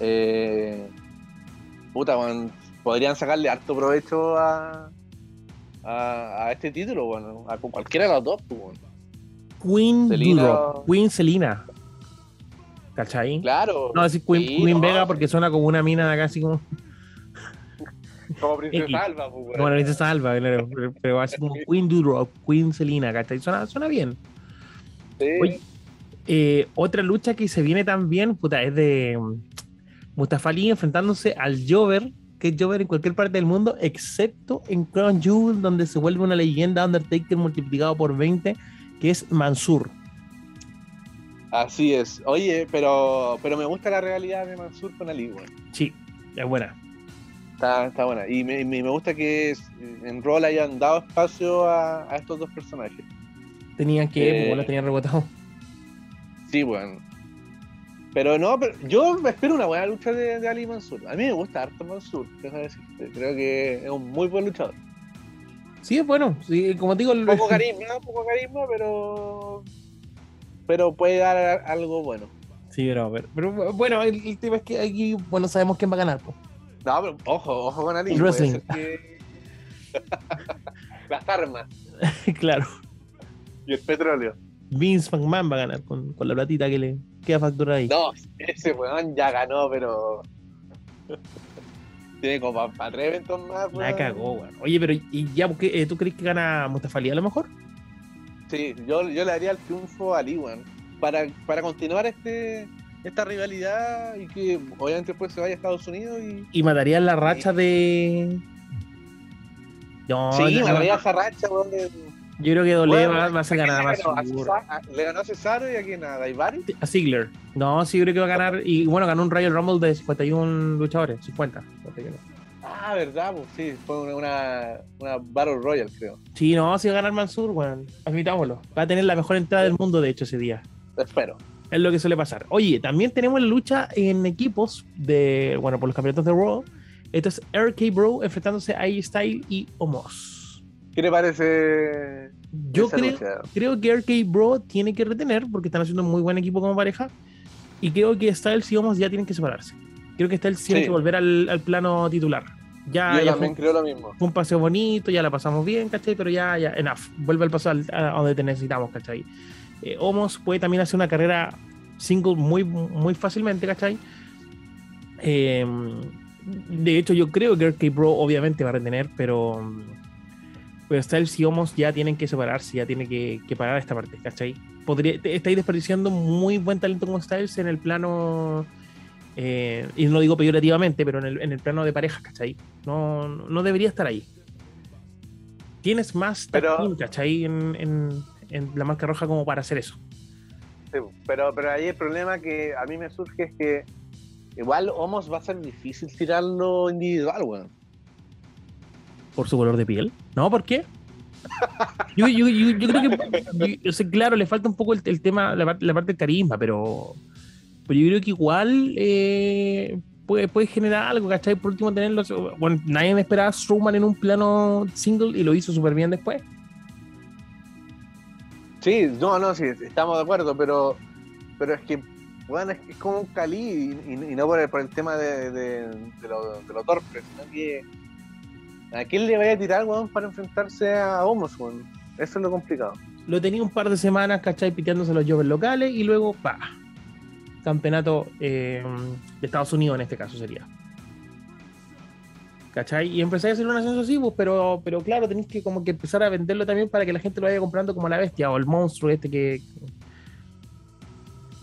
eh, puta, weón, podrían sacarle harto provecho a, a, a este título, bueno, a cualquiera de las dos, pues, weón. Queen Selena- Duro, Queen Selina. ¿Cachai? Claro. No decir Queen, Sí, Queen no, Vega porque suena como una mina de acá, así como. Como. Princesa Alba, pues, weón. Bueno, dice Salva, claro, pero, pero así como Queen Duro, Queen Selina, ¿cachai? Suena, suena bien. Sí. Oye, Eh, otra lucha que se viene también, puta, es de mm, Mustafa Ali enfrentándose al Jover, que es Jover en cualquier parte del mundo, excepto en Crown Jewel, donde se vuelve una leyenda Undertaker multiplicado por 20, que es Mansur. Así es. Oye, pero, pero me gusta la realidad de Mansur con Ali. Sí, es buena. Está, está buena. Y me, me- gusta que en rol hayan dado espacio a, a estos dos personajes. Tenían que, Eh, lo tenían rebotado. Sí, weón. Pero no, pero yo me espero una buena lucha de, de Ali Mansur. A mí me gusta harto Mansur, déjame decirte. Creo que es un muy buen luchador. Sí, es bueno. Sí, como te digo, el- Poco carisma, poco carisma, pero. Pero puede dar algo bueno. Sí, pero, pero, pero, bueno, el, el tema es que aquí, bueno, sabemos quién va a ganar. pues. No, pero ojo, ojo con Ali. El wrestling. que- Las armas claro. y el petróleo. Vince McMahon va a ganar con, con la platita que le queda factura ahí. No, ese weón ya ganó, pero. Tiene como para tres eventos más. La weón. cagó, weón. Oye, pero ¿y ya ¿por qué, eh, tú crees que gana Mustafa Ali a lo mejor? Sí, yo, yo le daría el triunfo a Ali, weón. Para, para continuar este esta rivalidad y que obviamente después se vaya a Estados Unidos y. Y mataría la racha de. No, sí, no, me daría esa racha, weón. de- yo creo que Dole Bueno, va, va a ser ¿a quién ganar más Le ganó a Cesaro y a quién? ¿A Daivari? A Ziggler. No, sí, creo que va a ganar. Y bueno, ganó un Royal Rumble de 51 luchadores. 50. 51. Ah, verdad, pues sí, fue una, una, Battle Royale, creo. Sí, no, sí va a ganar Mansur, weón. Admitámoslo. Va a tener la mejor entrada del mundo, de hecho, ese día. Espero. Es lo que suele pasar. Oye, también tenemos la lucha en equipos de, bueno, por los campeonatos de Raw. Esto es RK Bro enfrentándose a A-Style y Omos. ¿Qué le parece? Yo creo, lucha? creo que Bro tiene que retener porque están haciendo un muy buen equipo como pareja. Y creo que Styles y Omos ya tienen que separarse. Creo que Styles tiene Sí. que volver al, al plano titular. Ya, Yo ya también fue, creo lo mismo. fue un paseo bonito, ya la pasamos bien, ¿cachai? Pero ya, ya, enough. Vuelve al paso a donde te necesitamos, ¿cachai? Eh, Omos puede también hacer una carrera single muy, muy fácilmente, ¿cachai? Eh, de hecho, yo creo que RK Bro obviamente va a retener, pero, pero Styles y Omos ya tienen que separarse, ya tienen que, que parar esta parte, ¿cachai? Podría, te- estáis desperdiciando muy buen talento como Styles en el plano, eh, y no lo digo peyorativamente, pero en el, en el plano de pareja, ¿cachai? No, no debería estar ahí. Tienes más Pero- ¿cachai? En, en- en la marca roja como para hacer eso. Sí, pero, pero ahí el problema que a mí me surge es que igual Homos va a ser difícil tirarlo individual, weón. Por su color de piel. ¿No? ¿Por qué? Yo, creo que, claro, le falta un poco el, tema, la, la parte del carisma, pero, pero yo creo que igual eh, puede, generar algo, ¿cachai? Por último, tenerlo. Bueno, nadie me esperaba a Strowman en un plano single y lo hizo súper bien después. Sí, no, no, sí, estamos de acuerdo, pero, pero es que, bueno, es, que es como un Cali y, no por el, por el tema de, de, de sino que a quién le vaya a tirar, weón, para enfrentarse a Homos, weón. Eso es lo complicado. Lo tenía un par de semanas, ¿cachai? Piteándose los jovers locales y luego, pa. Campeonato eh, de Estados Unidos en este caso sería. ¿Cachai? Y empezáis a hacer un ascenso así, pues, pero, pero claro, tenéis que como que empezar a venderlo también para que la gente lo vaya comprando como la bestia o el monstruo este que.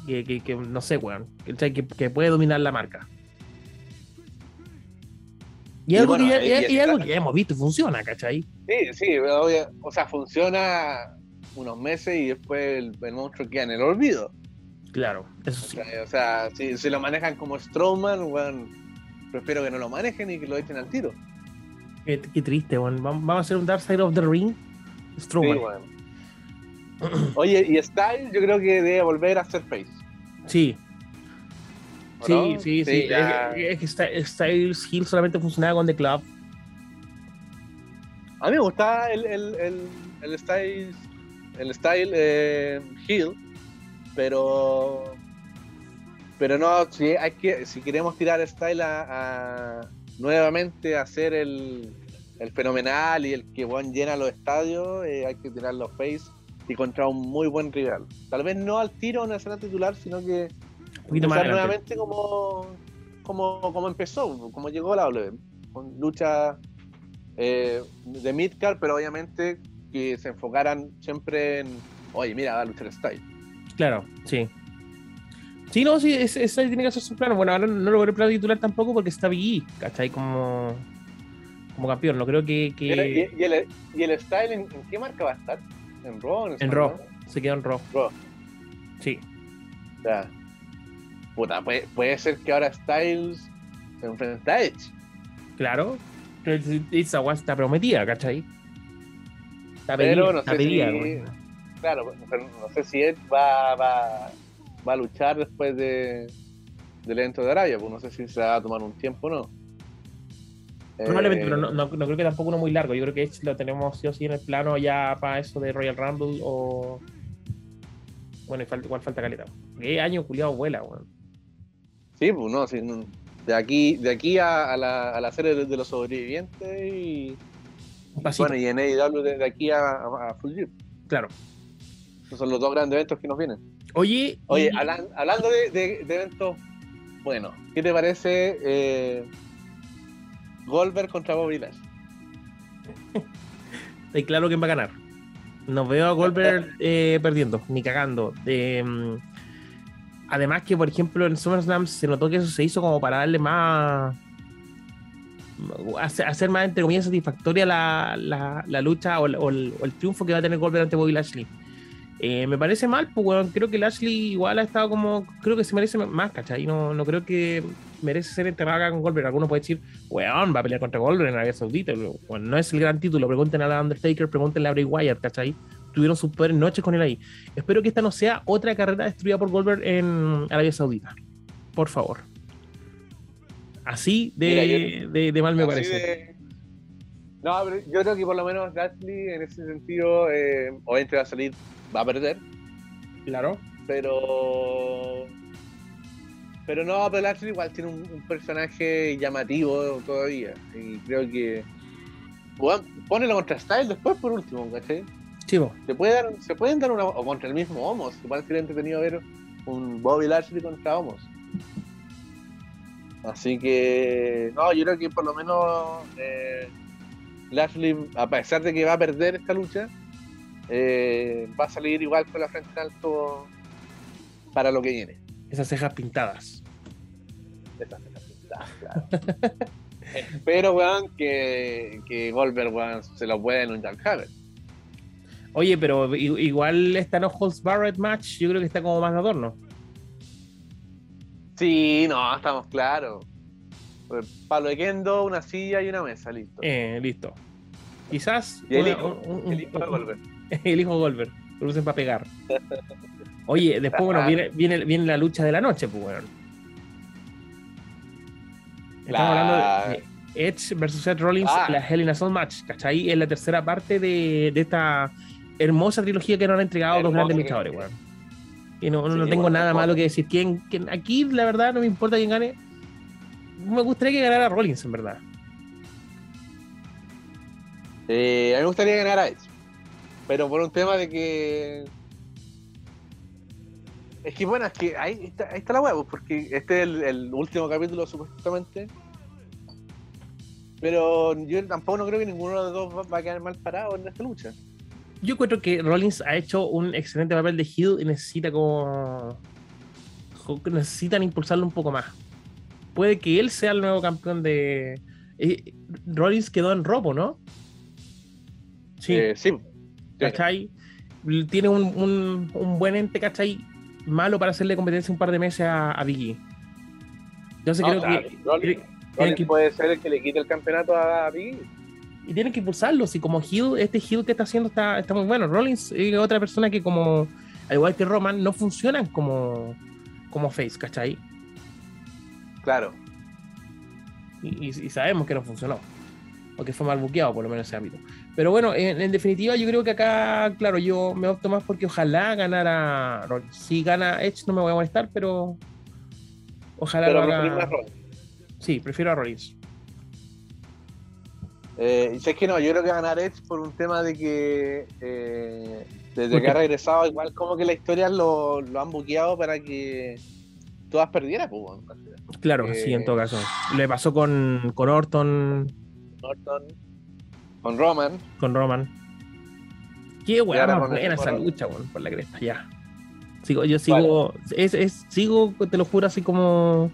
que, que- no sé, weón. Que, que puede dominar la marca. Y, Y algo, bueno, que ya, y- y- y y algo está- que ya hemos visto y funciona, ¿cachai? Sí, sí, obvio, o sea, funciona unos meses y después el, el monstruo queda en el olvido. Claro, eso O sí. sea, o sea, si, si lo manejan como Strowman, weón, prefiero que no lo manejen y que lo echen al tiro. Qué, qué triste. Vam- Vamos a hacer un Dark Side of the Ring. Sí, Strowman. Oye, y Style yo creo que debe volver a ser face. Sí, ¿o sí, no? sí, sí. ya. Es, que- es que Sty- Styles Hill solamente funcionaba con The Club. A mí me gusta el, el, el, el Style, el style eh, Hill, pero pero no, si hay que, si queremos tirar Style a, a- nuevamente a hacer el, el fenomenal y el que weón, llena los estadios, eh, hay que tirar los face y contra un muy buen rival. Tal vez no al tiro en la escena titular, sino que Un poquito más nuevamente como, como, como empezó, como llegó la W, con lucha eh, de midcard, pero obviamente que se enfocaran siempre en, oye, mira, va a luchar Style. Claro, sí. Sí, no, sí, ese, ese tiene que hacer su plano. Bueno, ahora no lo voy a plano titular tampoco porque está Big E, ¿cachai? Como, como campeón. No creo que, Y, el, que y, el, y el Style, ¿en, en qué marca va a estar? ¿En Raw? en? Raw. Se quedó en Raw. Raw. Sí. Sea, puta, puede, puede ser que ahora Styles se enfrente a Edge. Claro. Esa guay está prometida, ¿cachai? Está Pero pedida, no está sé pedida, si- claro, no sé si Edge va, va, va a luchar después de, del evento de Arabia, pues no sé si se va a tomar un tiempo o no. Probablemente, pero no, no, creo que tampoco uno muy largo. Yo creo que Edge lo tenemos sí o sí en el plano ya para eso de Royal Rumble o. Bueno, igual falta caleta. ¿Qué año culiado vuela, weón? Sí, pues no, sí, de aquí, de aquí a, la, a la serie de, los sobrevivientes y. Bueno, y en AEW de, aquí a, a, Full Gear. Claro. Esos son los dos grandes eventos que nos vienen. Oye. Oye, hablando de, eventos, bueno, ¿qué te parece eh, Goldberg contra Bobby? Está claro quién va a ganar. No veo a Goldberg eh, perdiendo, ni cagando. Mm, además que, por ejemplo, en SummerSlam se notó que eso se hizo como para darle más... Hacer más, entre comillas, satisfactoria la, la, lucha o, el, triunfo que va a tener Goldberg ante Bobby Lashley. Eh, me parece mal, pues, weón. Creo que Lashley igual ha estado como. Creo que se merece más, ¿cachai? No, no creo que merece ser enterrado acá con Goldberg. Algunos pueden decir, weón, va a pelear contra Goldberg en Arabia Saudita. Bueno, no es el gran título. Pregúntenle a Undertaker, pregúntenle a Bray Wyatt, ¿cachai? Tuvieron sus peores noches con él ahí. Espero que esta no sea otra carrera destruida por Goldberg en Arabia Saudita. Por favor. Así de, de, mal me parece. No, pero yo creo que por lo menos Lashley en ese sentido, eh, obviamente va a salir va a perder. Claro. Pero. Pero no, pero Lashley igual tiene un, personaje llamativo todavía. Y creo que. Bueno, pone contra Style después por último, ¿cachai? Sí, se, puede dar, se pueden dar una. O contra el mismo Homos. Igual sería entretenido ver un Bobby Lashley contra Homos. Así que. No, yo creo que por lo menos. Eh, Lashley, a pesar de que va a perder esta lucha, eh, va a salir igual con la frente en alto para lo que viene. Esas cejas pintadas. Esas cejas pintadas, claro. Espero, weón, que, que Goldberg, weón, se lo pueda en un Jack Hager. Oye, pero igual esta no Holds Barrett match, yo creo que está como más de adorno. Sí, no, estamos claros. Pues, palo de kendo, una silla y una mesa, listo. Eh, listo. Quizás. Y el hijo, el hijo de Goldberg. el hijo Goldberg. Lo usen para pegar. Oye, después, bueno, viene, viene, viene la lucha de la noche, pues, bueno. Estamos hablando de Edge versus Seth Rollins, ah. la Hell in a Cell match, ¿cachai? Es la tercera parte de, de esta hermosa trilogía que nos han entregado dos grandes luchadores, weón. Y no, no, tengo nada malo que decir. ¿Quién, quién, aquí, la verdad, no me importa quién gane. Me gustaría que ganara Rollins, en verdad. Eh, a mí me gustaría ganar a Edge. Pero por un tema de que. Es que bueno, es que ahí está, ahí está la huevo, porque este es el, último capítulo supuestamente. Pero yo tampoco no creo que ninguno de los dos va a quedar mal parado en esta lucha. Yo encuentro que Rollins ha hecho un excelente papel de heel y necesita como. Necesitan impulsarlo un poco más. Puede que él sea el nuevo campeón de. Eh, Rollins quedó en robo, ¿no? Sí. Eh, sí. ¿cachai? Tiene un, un, buen ente, ¿cachai? Malo para hacerle competencia un par de meses a, a Biggie. Entonces creo que. puede ser el que le quite el campeonato a Biggie. Y tienen que impulsarlo. Si como Hill, este Hill que está haciendo está, está muy bueno. Rollins es otra persona que, como. Al igual que Roman, no funcionan como, como face, ¿cachai? Claro. Y, y, sabemos que no funcionó. O que fue mal buqueado, por lo menos ese ámbito. Pero bueno, en, definitiva, yo creo que acá, claro, yo me opto más porque ojalá ganara Rollins. Si gana Edge, no me voy a molestar, pero ojalá pero lo haga. Sí, prefiero a Rollins. Eh, que no, yo creo que ganar Edge por un tema de que eh, desde que ha regresado, igual como que la historia lo, lo han buqueado para que todas perdieran, pues, Claro, sí, en todo caso. Le pasó con, con Orton. Orton con Roman. Con Roman. Qué weá más buena esa lucha, weón, por la cresta, ya. Sigo, yo sigo, es, es, sigo, te lo juro, así como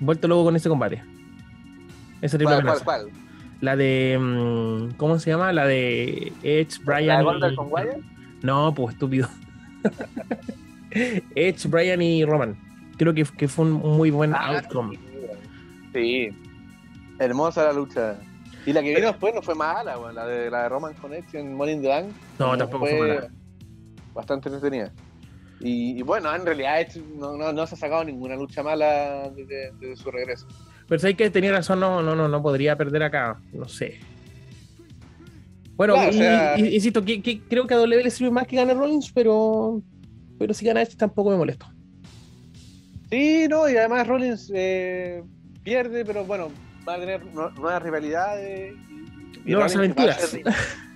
vuelto luego con ese combate. Esa triple ¿Cuál, cuál, cuál? La de, mm, ¿cómo se llama? La de Edge, Brian. ¿La de con Wyatt? No, pues estúpido. Edge, Brian y Roman. Creo que, que fue un muy buen ah, outcome. Sí. Hermosa la lucha. Y la que vino después no fue mala, la de la de Roman con en Morning the Bank. No, tampoco fue, mala. bastante entretenida. Y, bueno, en realidad no, no, se ha sacado ninguna lucha mala desde, su regreso. Pero si hay que tener razón, no, no, no, no podría perder acá, no sé. Bueno, insisto, que, creo que a W le sirve más que gane Rollins, pero, pero si gana este tampoco me molesto. Sí, no, y además Rollins eh, pierde, pero bueno, va a tener nuevas rivalidades. nuevas aventuras.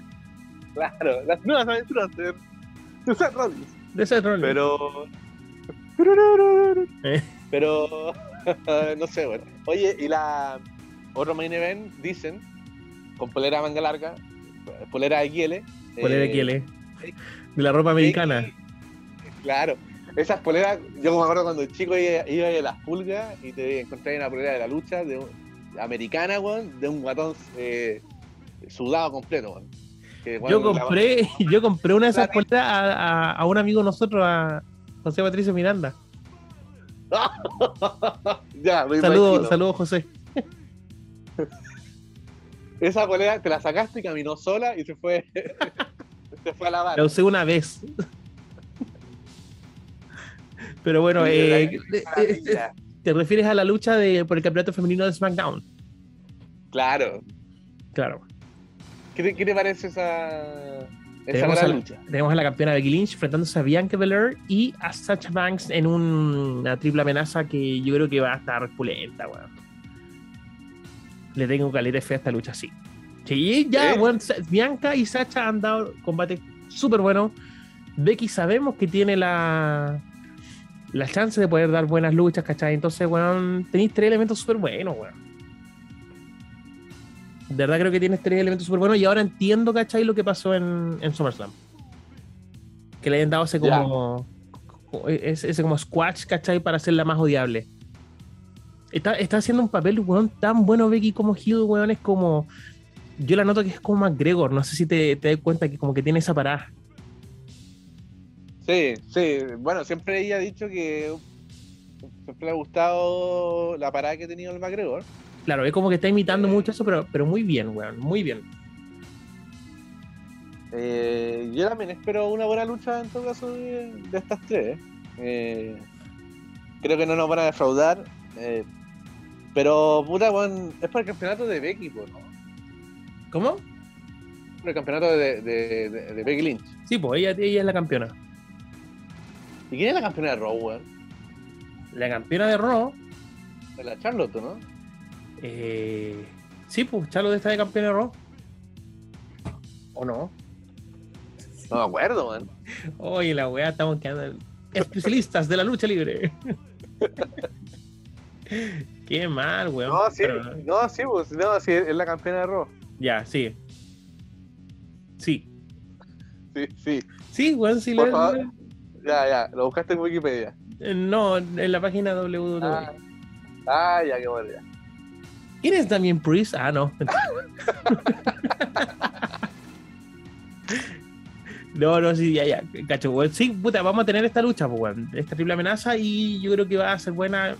claro, las nuevas aventuras de, Seth Rollins. De Seth Rollins. Pero. Eh. Pero. no sé, bueno. Oye, y la. Otro main event, dicen, con polera manga larga, polera de Kiele. Polera de Kiele. Eh, de la ropa americana. claro. Esas poleras, yo me acuerdo cuando el chico iba, a las pulgas y te encontré una polera de la lucha de americana, weón, de un guatón eh, sudado completo, yo compré, yo compré una de esas poleras a, un amigo de nosotros, a José Patricio Miranda. ya, Saludos, saludo, José. Esa polera te la sacaste y caminó sola y se fue, se fue a lavar. La usé una vez. Pero bueno, eh, te refieres a la lucha de, por el campeonato femenino de SmackDown. Claro. Claro. ¿Qué te, parece esa, esa lucha? Tenemos a la campeona Becky Lynch enfrentándose a Bianca Belair y a Sacha Banks en una triple amenaza que yo creo que va a estar pulenta, weón. Le tengo calidad fe a esta lucha, sí. Sí, ya, bueno, Bianca y Sacha han dado combate súper bueno. Becky sabemos que tiene la, la chance de poder dar buenas luchas, ¿cachai? Entonces, weón, tenéis tres elementos súper buenos, weón. De verdad creo que tienes tres elementos súper buenos y ahora entiendo, ¿cachai? Lo que pasó en, en SummerSlam. Que le hayan dado ese como. Ese, como squash, ¿cachai? Para hacerla más odiable. Está, está haciendo un papel, weón, tan bueno Becky como Hill, weón. Es como. Yo la noto que es como McGregor. No sé si te, te das cuenta que como que tiene esa parada. Sí, sí. Bueno, siempre ella ha dicho que siempre le ha gustado la parada que ha tenido el McGregor. Claro, es como que está imitando mucho eso, pero, pero muy bien, weón, muy bien. Eh, yo también espero una buena lucha en todo caso de, estas tres. Eh, creo que no nos van a defraudar. Eh, pero, puta, weón, es para el campeonato de Becky, pues, ¿no? ¿Cómo? Por el campeonato de, de, Becky Lynch. Sí, pues ella, ella es la campeona. ¿Y quién es la campeona de Raw, weón? La campeona de Raw. La Charlotte, ¿no? Eh, sí, pues Charlotte está de campeón de Raw. ¿O no? No me acuerdo, man. Oye, la weá, estamos quedando especialistas de la lucha libre. Qué mal, weón. No, sí, no, sí, pues, no, sí, es la campeona de Raw. Ya, sí. Sí. Sí, sí. Sí, weón, sí. Por favor. Ya, ya, lo buscaste en Wikipedia. No, en la página www. Ah, ah ya, qué bueno, ya. ¿Quién es Damien Priest? Ah, no. no, no, sí, ya, ya, cacho, Sí, puta, vamos a tener esta lucha, pues, weón. Esta triple amenaza y yo creo que va a ser buena.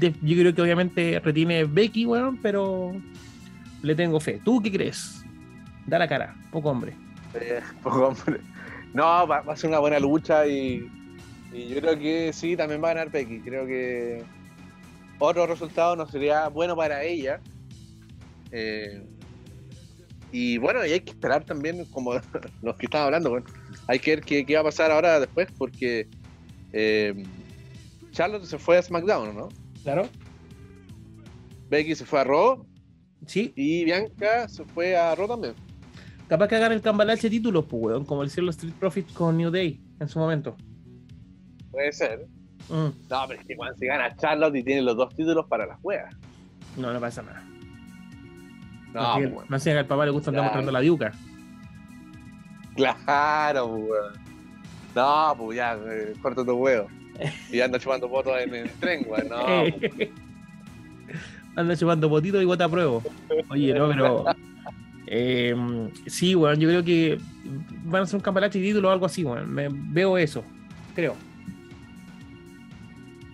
yo creo que obviamente retiene Becky, weón, pero le tengo fe. ¿Tú qué crees? Da la cara, poco hombre. Eh, poco hombre. No, va, a ser una buena lucha y, y yo creo que sí, también va a ganar Becky. Creo que otro resultado no sería bueno para ella. Eh, y bueno, y hay que esperar también, como los que estaban hablando, bueno, hay que ver qué, va a pasar ahora después, porque eh, Charlotte se fue a SmackDown, ¿no? Claro. Becky se fue a Raw. Sí. Y Bianca se fue a Raw también. Capaz que hagan el cambalache títulos, pues, weón, como hicieron los Street Profits con New Day en su momento. Puede ser. Mm. No, pero es que cuando se gana Charlotte y tiene los dos títulos para las juegas. No, no pasa nada. No, no, más que al papá le gusta andar mostrando la diuca. Claro, pues. No, pues ya, eh, corto tu huevo. Y anda chupando fotos en el tren, güey. No. Pues. anda chupando potitos y bota a prueba. Oye, no, pero. Eh, sí, weón, yo creo que van a hacer un campanache y título o algo así, weón. Me, veo eso, creo.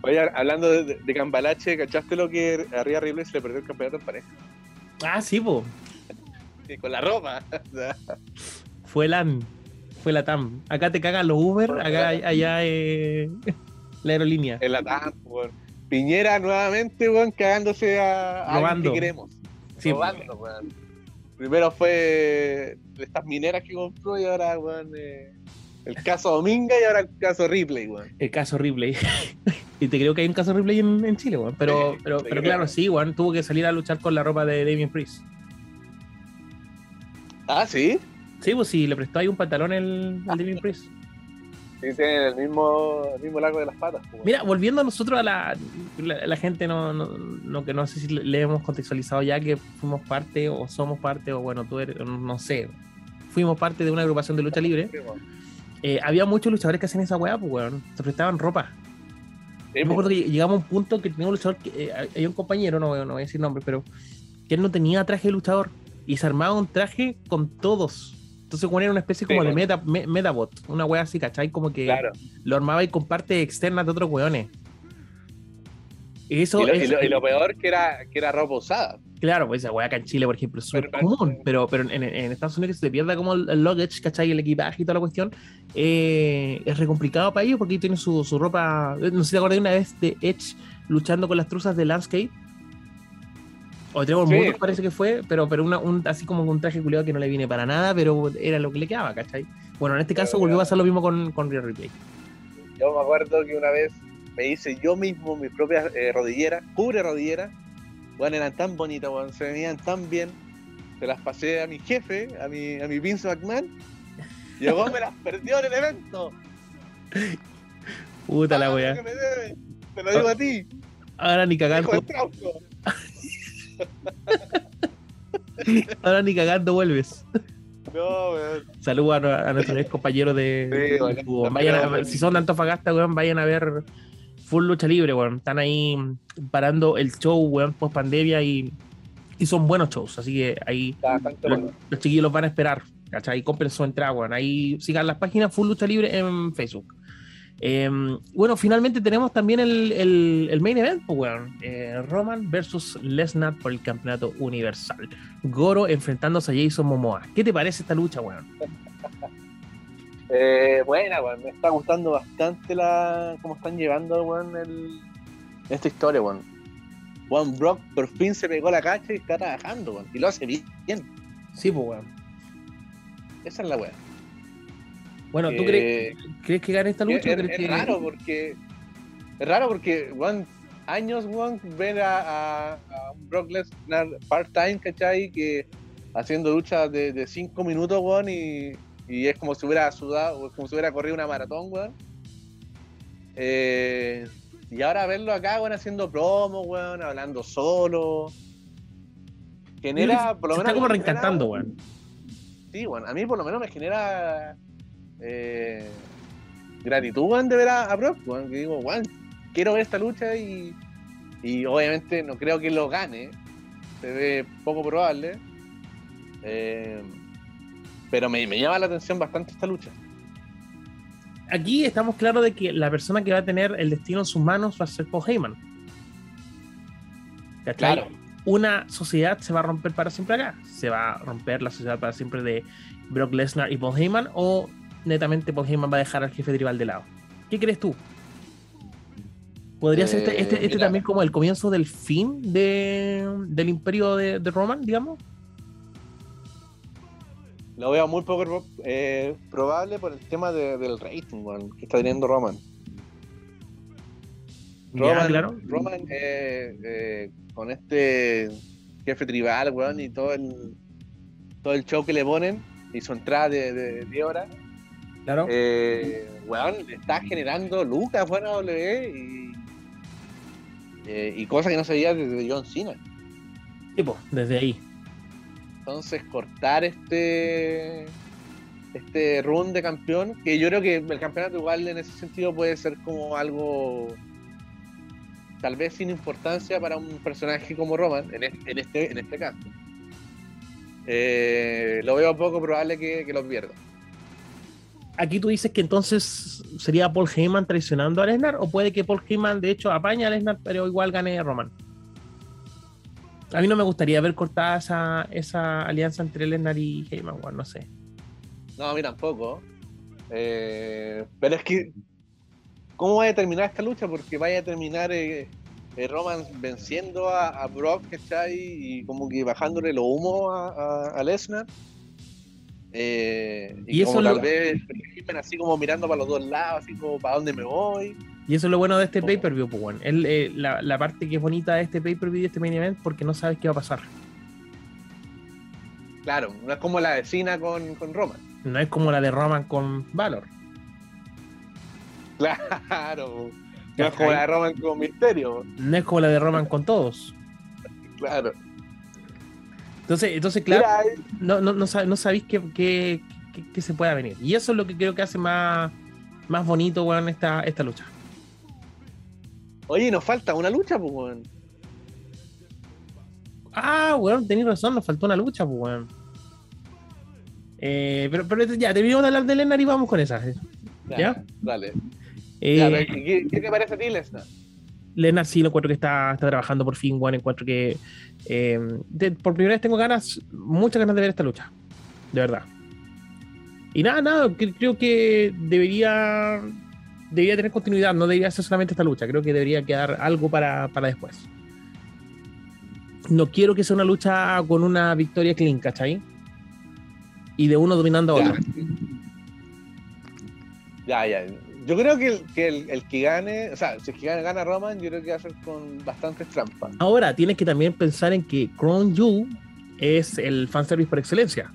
Oye, hablando de, de, Cambalache, ¿cachaste lo que Arriba Ripley se le perdió el campeonato en pareja? Ah, sí, po. Sí, con la ropa. Fue LAN. Fue la TAM. Acá te cagan los Uber, acá allá eh, la aerolínea. En la TAM, weón. Piñera nuevamente, weón, cagándose a, a que queremos. Sí, Robando, weón. Primero fue estas mineras que compró y ahora, weón, eh, el caso Dominga y ahora el caso Ripley, weón. El caso Ripley. y te creo que hay un caso Ripley en, en Chile, weón. Pero, Sí, pero, pero claro, sí, weón. Tuvo que salir a luchar con la ropa de Damien Priest. Ah, sí. Sí, pues sí, le prestó ahí un pantalón el, Ah. al Damien Priest. Sí, tienen el mismo, el mismo largo de las patas. pues. Mira, volviendo a nosotros a la, la, la gente no, no, no- que no sé si le, hemos contextualizado ya que fuimos parte o somos parte o bueno, tú eres, no sé, fuimos parte de una agrupación de lucha libre. Sí, weón. Eh, había muchos luchadores que hacían esa weá, pues weón, se prestaban ropa. Sí, Yo me pues. acuerdo que llegamos a un punto que tenía un luchador, que, eh, hay un compañero, no, no voy a decir nombre, pero que él no tenía traje de luchador y se armaba un traje con todos. Entonces, bueno, era una especie Sí, como de meta, me- metabot, una wea así, ¿cachai? Como que Claro. lo armaba y con partes externas de otros weones. Y Eso Y lo, y es, lo- y lo peor que era, que era ropa usada. Claro, pues esa wea acá en Chile, por ejemplo, es súper Pero- común, pero, pero en, en Estados Unidos que se te pierda como el, luggage, ¿cachai? El equipaje y toda la cuestión, eh, es re complicado para ellos porque ellos tienen su, su ropa. eh, No sé si te acuerdas de una vez de Edge luchando con las truzas de Landscape. O tenemos Sí. parece que fue, pero, pero una, un, así como un traje culiado que no le viene para nada, pero era lo que le quedaba, ¿cachai? Bueno, en este caso Pero, volvió a pasar lo mismo con, con Real Replay. Yo me acuerdo que una vez me hice yo mismo mis propias eh, rodilleras, cubre rodilleras. Bueno, eran tan bonitas, weón, se veían tan bien. Se las pasé a mi jefe, a mi, a mi Vince McMahon. Llegó, me las perdió en el evento. Puta la que me debe. Te lo digo a ti, Ahora ni cagando, ahora ni cagando vuelves. No, weón. Saludos a, a nuestros ex compañeros de, Sí, bueno. Vayan a- si son de Antofagasta, weón, vayan a ver Full Lucha Libre, weón. Están ahí parando el show, weón, post pandemia y, y son buenos shows. Así que ahí los, bueno. los chiquillos los van a esperar. ¿Cachai? Compren su entrada, weón. Ahí sigan las páginas Full Lucha Libre en Facebook. Eh, bueno, finalmente tenemos también el, el- el main event, pues, weón. Eh, Roman versus Lesnar por el campeonato universal. Goro enfrentándose a Jason Momoa. ¿Qué te parece esta lucha, weón? Eh, buena, weón. Me está gustando bastante la cómo están llevando, weón, el... esta historia, weón. Juan Brock por fin se pegó la cacha y está trabajando, weón. Y lo hace bien. Sí, pues, weón. Esa es la weón. Bueno, ¿tú Eh, crees, crees que gane esta Es, lucha? es- raro porque. Es raro porque, weón, años, weón, ver a, a, Brock Lesnar part-time, ¿cachai? Que haciendo luchas de 5 minutos, weón, y, y es como si hubiera sudado, o como si hubiera corrido una maratón, weón. Eh, y ahora verlo acá, weón, haciendo promo, weón, hablando solo. Genera, por lo Se menos. está como reencantando, weón. Sí, bueno, a mí por lo menos me genera eh, gratitud, weón, de ver a, a Brock, weón, que digo, weón, quiero ver esta lucha y, y obviamente no creo que lo gane, se ve poco probable, eh, pero me, me llama la atención bastante esta lucha. Aquí estamos claros de que la persona que va a tener el destino en sus manos va a ser Paul Heyman. ¿Cachai? Claro. Una sociedad se va a romper para siempre acá. Se va a romper la sociedad para siempre de Brock Lesnar y Paul Heyman o netamente Paul Heyman va a dejar al jefe tribal de lado. ¿Qué crees tú? ¿Podría ser este, Eh, este, este mira. también como el comienzo del fin de, del imperio de, de Roman, digamos? Lo veo muy poco eh, probable por el tema de- del rating, que está teniendo Roman. Ya, Roman, claro. Roman eh, eh, con este jefe tribal, weón, y todo el todo el show que le ponen y su entrada de, de, Claro. eh, weón, le está generando lucas, weón, a W y, eh, y cosas que no se veía desde John Cena. Sí, po, desde ahí. Entonces, cortar este este run de campeón, que yo creo que el campeonato igual en ese sentido puede ser como algo tal vez sin importancia para un personaje como Roman, en este, en este, en este caso. Eh, lo veo poco probable que, que lo pierda. Aquí tú dices que entonces sería Paul Heyman traicionando a Lesnar o puede que Paul Heyman de hecho apañe a Lesnar pero igual gane a Roman. A mí no me gustaría ver cortada esa, esa alianza entre Lesnar y Heyman, weón, no sé. No, a mí tampoco. Eh, pero es que, ¿cómo va a terminar esta lucha? Porque vaya a terminar eh, eh, Roman venciendo a, Brock, ¿cachai? Y como que bajándole lo humo a, Lesnar. y, como tal vez así como mirando para los dos lados, así como para dónde me voy. Y eso es lo bueno de este pay-per-view, pues bueno. la, la, parte que es bonita de este pay-per-view y este main event porque no sabes qué va a pasar. Claro, no es como la vecina con, con Roman. No es como la de Roman con Valor. Claro. No es como la de Roman con Misterio. No es como la de Roman con todos. Claro. Entonces, entonces claro, no, no, no, sabéis qué, se pueda venir. Y eso es lo que creo que hace más, más bonito, weón, esta, esta lucha. Oye, nos falta una lucha, pues, weón. Ah, weón, tenéis razón, nos faltó una lucha, pues, weón. Eh, pero, pero ya, terminamos de hablar de Lennar y vamos con esa. ¿Ya? Dale. Eh, ¿qué, te parece a ti, Lesnar? Lennar sí lo encuentro que está, está trabajando por fin, weón. Encuentro que eh, por primera vez tengo ganas, muchas ganas de ver esta lucha. De verdad. Y nada, nada, creo que debería debería tener continuidad, no debería ser solamente esta lucha, creo que debería quedar algo para, para después. No quiero que sea una lucha con una victoria clean, ¿cachai? Y de uno dominando a otro. Ya, ya. Yo creo que, el que, el, que gane, o sea, si el que gane, gana Roman, yo creo que va a ser con bastantes trampas. Ahora, tienes que también pensar en que Crown Yu es el fanservice por excelencia.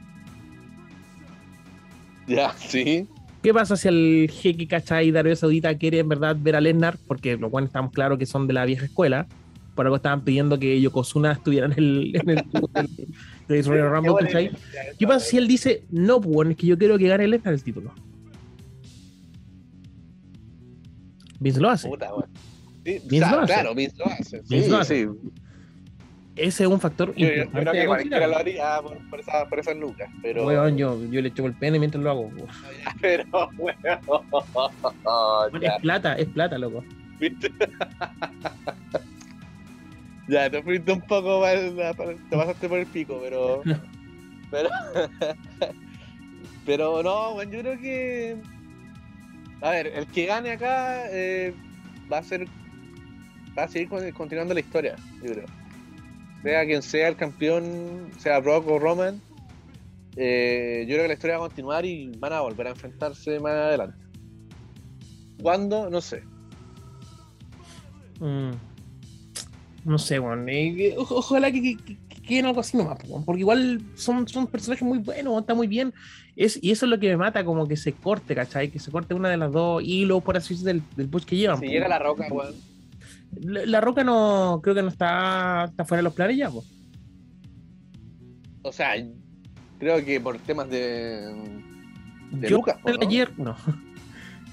Ya, sí. ¿Qué pasa si el jeque, cachai, Arabia Saudita quiere en verdad ver a Lesnar? Porque lo cual estamos claros que son de la vieja escuela. Por algo estaban pidiendo que Yokozuna estuviera en el, en el, de Rumble, ¿cachai? ¿Qué pasa si él dice, no, pues es que yo quiero que gane Lesnar el título? Vince lo hace. Puta, Vince lo hace. Claro, Vince lo hace. Vince lo hace. Ese es un factor yo, importante. Yo creo que cualquiera lo haría por, por, esa, por esas lucas. Pero... Weón, yo, yo le echo el pene mientras lo hago. Pero, weón. es plata, es plata, loco. ya, te fuiste un poco mal, te pasaste por el pico, pero. pero. pero no, bueno, yo creo que. A ver, el que gane acá eh, va a ser. Va a seguir continuando la historia, yo creo sea quien sea el campeón, sea Brock o Roman, eh, yo creo que la historia va a continuar y van a volver a enfrentarse más adelante. ¿Cuándo? No sé. Mm. No sé, bueno. Eh, ojalá que, queden algo así nomás, porque igual son, son personajes muy buenos, está muy bien. Es, y eso es lo que me mata, como que se corte, ¿cachai? Que se corte una de las dos hilos, por así decirlo, del, del push que llevan. Si llega la roca, weón. La, Roca no, creo que no está, está fuera de los planes ya, pues. O sea, creo que por temas de. de Lucas, ¿no? ayer, no.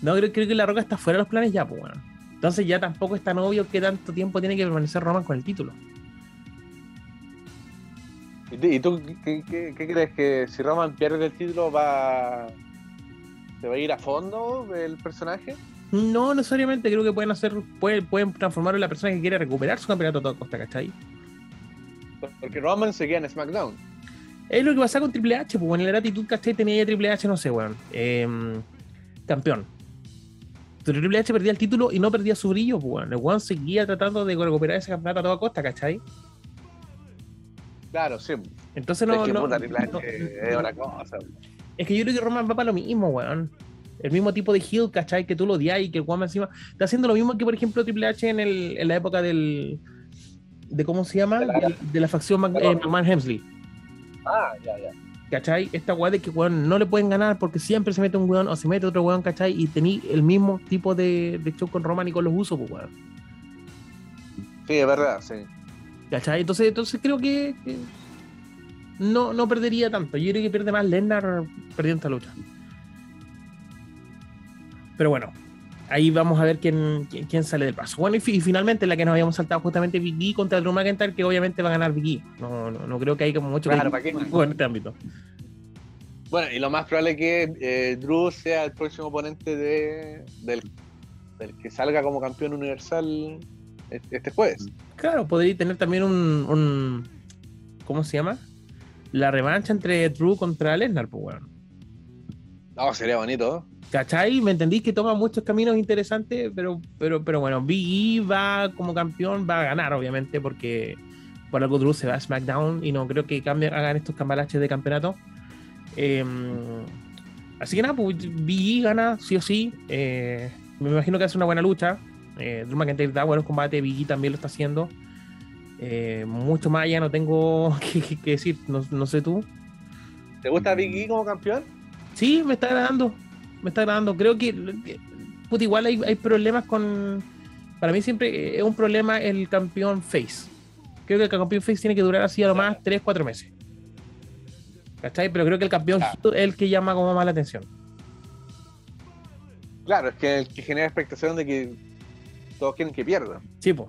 No, creo, creo, que La Roca está fuera de los planes ya, pues, bueno. Entonces ya tampoco es tan obvio que tanto tiempo tiene que permanecer Roman con el título. ¿Y tú qué, qué, crees? ¿Que si Roman pierde el título va. ¿Se va a ir a fondo el personaje? No necesariamente, creo que pueden hacer, pueden, pueden transformarlo en la persona que quiere recuperar su campeonato a toda costa, ¿cachai? Porque Roman seguía en SmackDown. Es lo que pasa con Triple H, pues en la gratitud, ¿cachai? Tenía ya Triple H, no sé, weón. Em, campeón. Pero Triple H perdía el título y no perdía su brillo, pues weón. El weón seguía tratando de recuperar ese campeonato a toda costa, ¿cachai? Claro, sí. Entonces no. Es que, puta, Triple H es una cosa. Es que yo creo que Roman va para lo mismo, weón el mismo tipo de heel, ¿cachai? Que tú lo odias y que el Guama encima está haciendo lo mismo que, por ejemplo, Triple H en, el, en la época del. de ¿Cómo se llama? De la, facción McMahon Hemsley. Ah, ya, ya. ¿Cachai? Esta weá de que weón no le pueden ganar porque siempre se mete un weón o se mete otro weón, ¿cachai? Y tení el mismo tipo de, de show con Roman y con los usos, pues weón. Sí, es verdad, sí. ¿Cachai? Entonces, entonces creo que, no, no perdería tanto. Yo creo que pierde más Lennar perdiendo esta lucha. Pero bueno, ahí vamos a ver quién, quién, sale del paso. Bueno, y, finalmente la que nos habíamos saltado justamente Biggie contra Drew McIntyre, que obviamente va a ganar Biggie. No, no, no creo que hay como mucho claro, ¿para qué? en este ámbito. Bueno, y lo más probable es que eh, Drew sea el próximo oponente de, del, que salga como campeón universal este jueves. Claro, podría tener también un, un ¿cómo se llama? La revancha entre Drew contra Lesnar, pues bueno. Oh, sería bonito. ¿Cachai? ¿Me entendís que toma muchos caminos interesantes? Pero, pero, pero bueno, Big E va como campeón, va a ganar, obviamente, porque por algo Drew se va a SmackDown y no creo que cambien, hagan estos cambalaches de campeonato. Em, así que nada, pues Big E gana sí o sí. Eh, me imagino que hace una buena lucha. Eh, Drew McIntyre da buenos combates, Big E también lo está haciendo. Eh, mucho más ya no tengo que, decir, no, no, sé tú. ¿Te gusta Big E como campeón? Sí, me está agradando. Me está agradando. Creo que, igual hay, hay problemas con. Para mí siempre es un problema el campeón face. Creo que el campeón face tiene que durar así a lo más 3-4 meses. ¿Cachai? Pero creo que el campeón es el que llama como más la atención. Claro, es que el que genera expectación de que todos quieren que pierda. Sí, pues.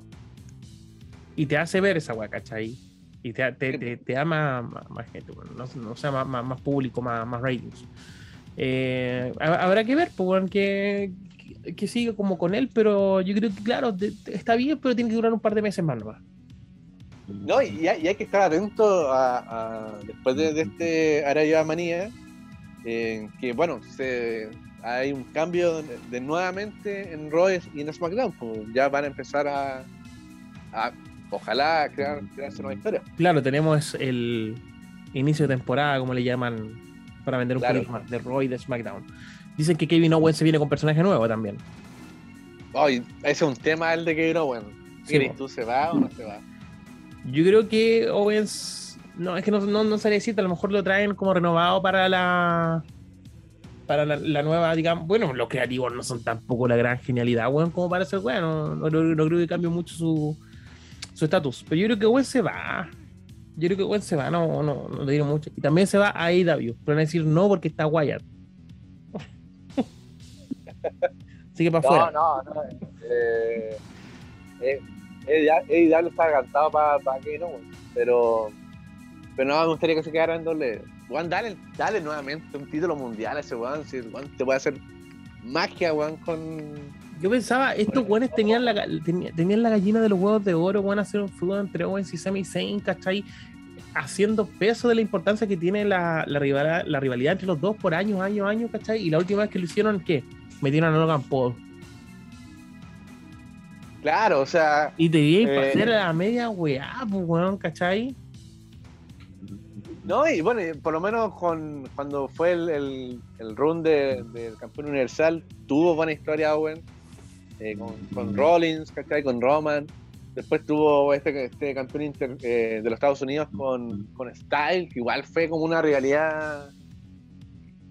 Y te hace ver esa weá, ¿cachai? Y te, te, te, da más, gente, bueno, no, sea más, más, público, más, más ratings. Eh, habrá que ver, pues, que, que, siga como con él, pero yo creo que, claro, está bien, pero tiene que durar un par de meses más nomás. No, y hay, hay que estar atento a, después de, este Araya Manía, eh, que bueno, se, hay un cambio de, nuevamente en Royce y en SmackDown, pues ya van a empezar a, ojalá crear, crearse nueva historia. Claro, tenemos el inicio de temporada, como le llaman, para vender un poquito más, de Roy de SmackDown. Dicen que Kevin Owens se viene con personaje nuevo también. ese es un tema el de Kevin Owens. ¿Tú se va o no se va? Yo creo que Owens. No, es que no, no, no sabría decirte, a lo mejor lo traen como renovado para la. Para la, nueva, digamos. Bueno, los creativos no son tampoco la gran genialidad, weón, como para ser bueno. No, no, creo que cambie mucho su su estatus. Pero yo creo que Owen se va. Yo creo que Owen se va, no, no, no le digo mucho. Y también se va a AEW. Pero van a decir no porque está Wyatt. Así que para afuera. No, no, no. Eh, eh, AEW está encantado para, para que no, pero, pero no me gustaría que se quedara en doble. Juan, dale, dale nuevamente un título mundial a ese Juan. Si Juan te puede hacer magia, Juan, con yo pensaba, estos weones tenían la, tenían la gallina de los huevos de oro, van a hacer un fútbol entre Owens y Sami Zayn, ¿cachai? Haciendo peso de la importancia que tiene la, la, rivalidad, la rivalidad entre los dos por años, años, años, ¿cachai? Y la última vez que lo hicieron, ¿qué? Metieron a Logan Paul. Claro, o sea. Y te iba a pasar a la media weá, pues weón, ¿cachai? No, y bueno, por lo menos con, cuando fue el, el, run del campeón universal, tuvo buena historia Owen eh, con, Rollins, ¿cachai? Con Roman. Después tuvo este, este campeón eh, de los Estados Unidos con, con Style, que igual fue como una rivalidad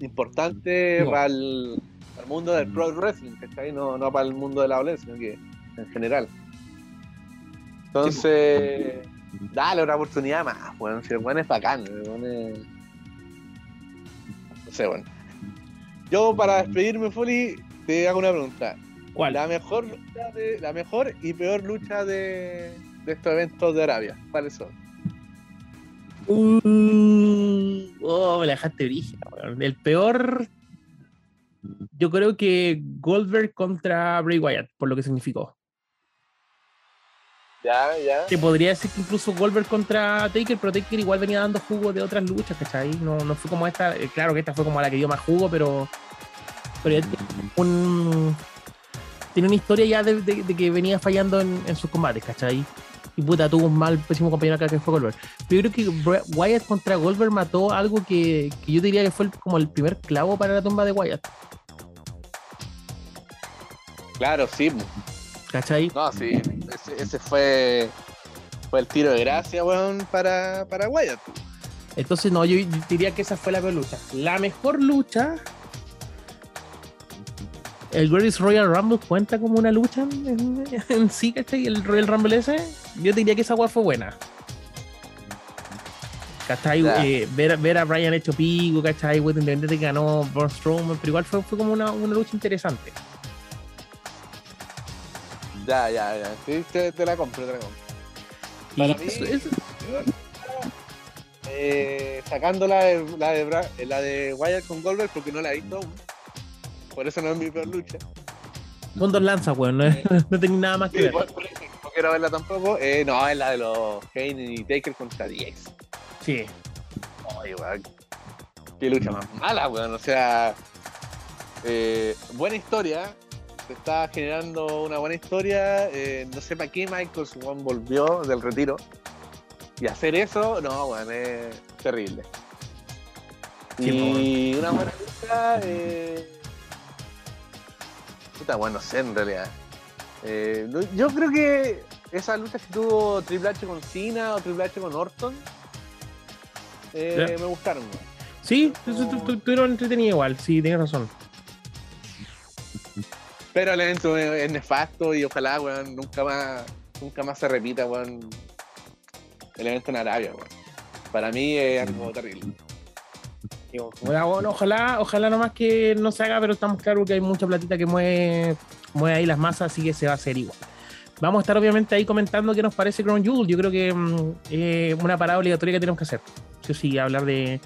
importante para, el, mundo del pro wrestling, ¿cachai? No, no para el mundo de la violencia, sino que en general. Entonces, dale una oportunidad más, bueno, si el bueno es bacán, No sé, bueno. Yo para despedirme, Foley, te hago una pregunta. ¿Cuál? La mejor, de, la mejor y peor lucha de, estos eventos de Arabia. ¿Cuáles son? Uh, oh, me la dejaste brígida, El peor. Yo creo que Goldberg contra Bray Wyatt, por lo que significó. Ya, ya. Te podría decir que incluso Goldberg contra Taker, pero Taker igual venía dando jugo de otras luchas, ¿cachai? No, no fue como esta. Eh, claro que esta fue como la que dio más jugo, pero. Pero un, tiene una historia ya de, que venía fallando en, sus combates, ¿cachai? Y puta, tuvo un mal, pésimo compañero acá que fue Goldberg. Pero yo creo que Wyatt contra Goldberg mató algo que, yo diría que fue como el primer clavo para la tumba de Wyatt. Claro, sí. ¿Cachai? No, sí. Ese, fue, fue el tiro de gracia, weón, para, para Wyatt. Entonces, no, yo diría que esa fue la peor lucha. La mejor lucha el Greatest Royal Rumble cuenta como una lucha en, sí, ¿cachai? El Royal Rumble ese, yo diría que esa agua fue buena. ¿Cachai? Eh, ver, ver, a Brian hecho pico, ¿cachai? Independiente que ganó Braun Strowman, pero igual fue, fue como una, una, lucha interesante. Ya, ya, ya. Sí, te, te la compro, te la compro. Para mí, Eh, sacando la de, la de, la de Wyatt con Goldberg porque no la he visto aún por eso no es mi peor lucha. Son dos lanzas, weón, no, no tengo nada más que ver. no quiero verla tampoco. Eh, no, es la de los Kane y Taker contra DX. Sí. Oye, weón. Qué lucha más mala, weón. O sea, eh, buena historia. Se está generando una buena historia. Eh, no sé para qué Michael Swan volvió del retiro. Y hacer eso, no, bueno, es terrible. y una buena lucha. Eh... Puta, bueno, no sé en realidad. Eh, yo creo que esa lucha que tuvo Triple H con Cena o Triple H con Orton eh, me gustaron. Sí, estuvieron entretenidos igual, sí, tienes razón. Pero el evento es nefasto y ojalá, weón, nunca más, nunca más se repita, weón, el evento en Arabia, weón. Para mí es algo terrible. Bueno, ojalá, ojalá nomás que no se haga, pero estamos claros que hay mucha platita que mueve, mueve ahí las masas, así que se va a hacer igual. Vamos a estar obviamente ahí comentando qué nos parece Crown Jewel. Yo creo que es mm, una parada obligatoria que tenemos que hacer. Sí sí, hablar de,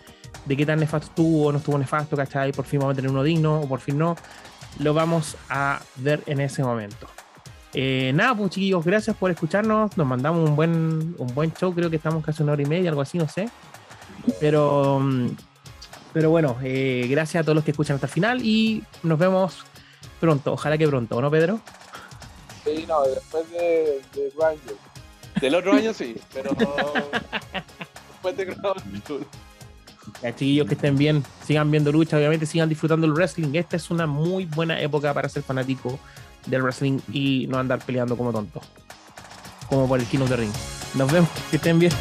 qué tan nefasto estuvo no estuvo nefasto, ¿cachai? Por fin vamos a tener uno digno o por fin no. Lo vamos a ver en ese momento. Eh, nada, pues chiquillos, gracias por escucharnos. Nos mandamos un buen, un buen show. Creo que estamos casi una hora y media, algo así, no sé. Pero, mm, pero bueno, eh, gracias a todos los que escuchan hasta el final y nos vemos pronto. Ojalá que pronto, ¿no, Pedro? Sí, no, después de, de Ranger. Del otro año sí, pero después de Crown ya, chiquillos, que estén bien, sigan viendo lucha, obviamente sigan disfrutando el wrestling. Esta es una muy buena época para ser fanático del wrestling y no andar peleando como tonto, como por el Kino de Ring. Nos vemos, que estén bien.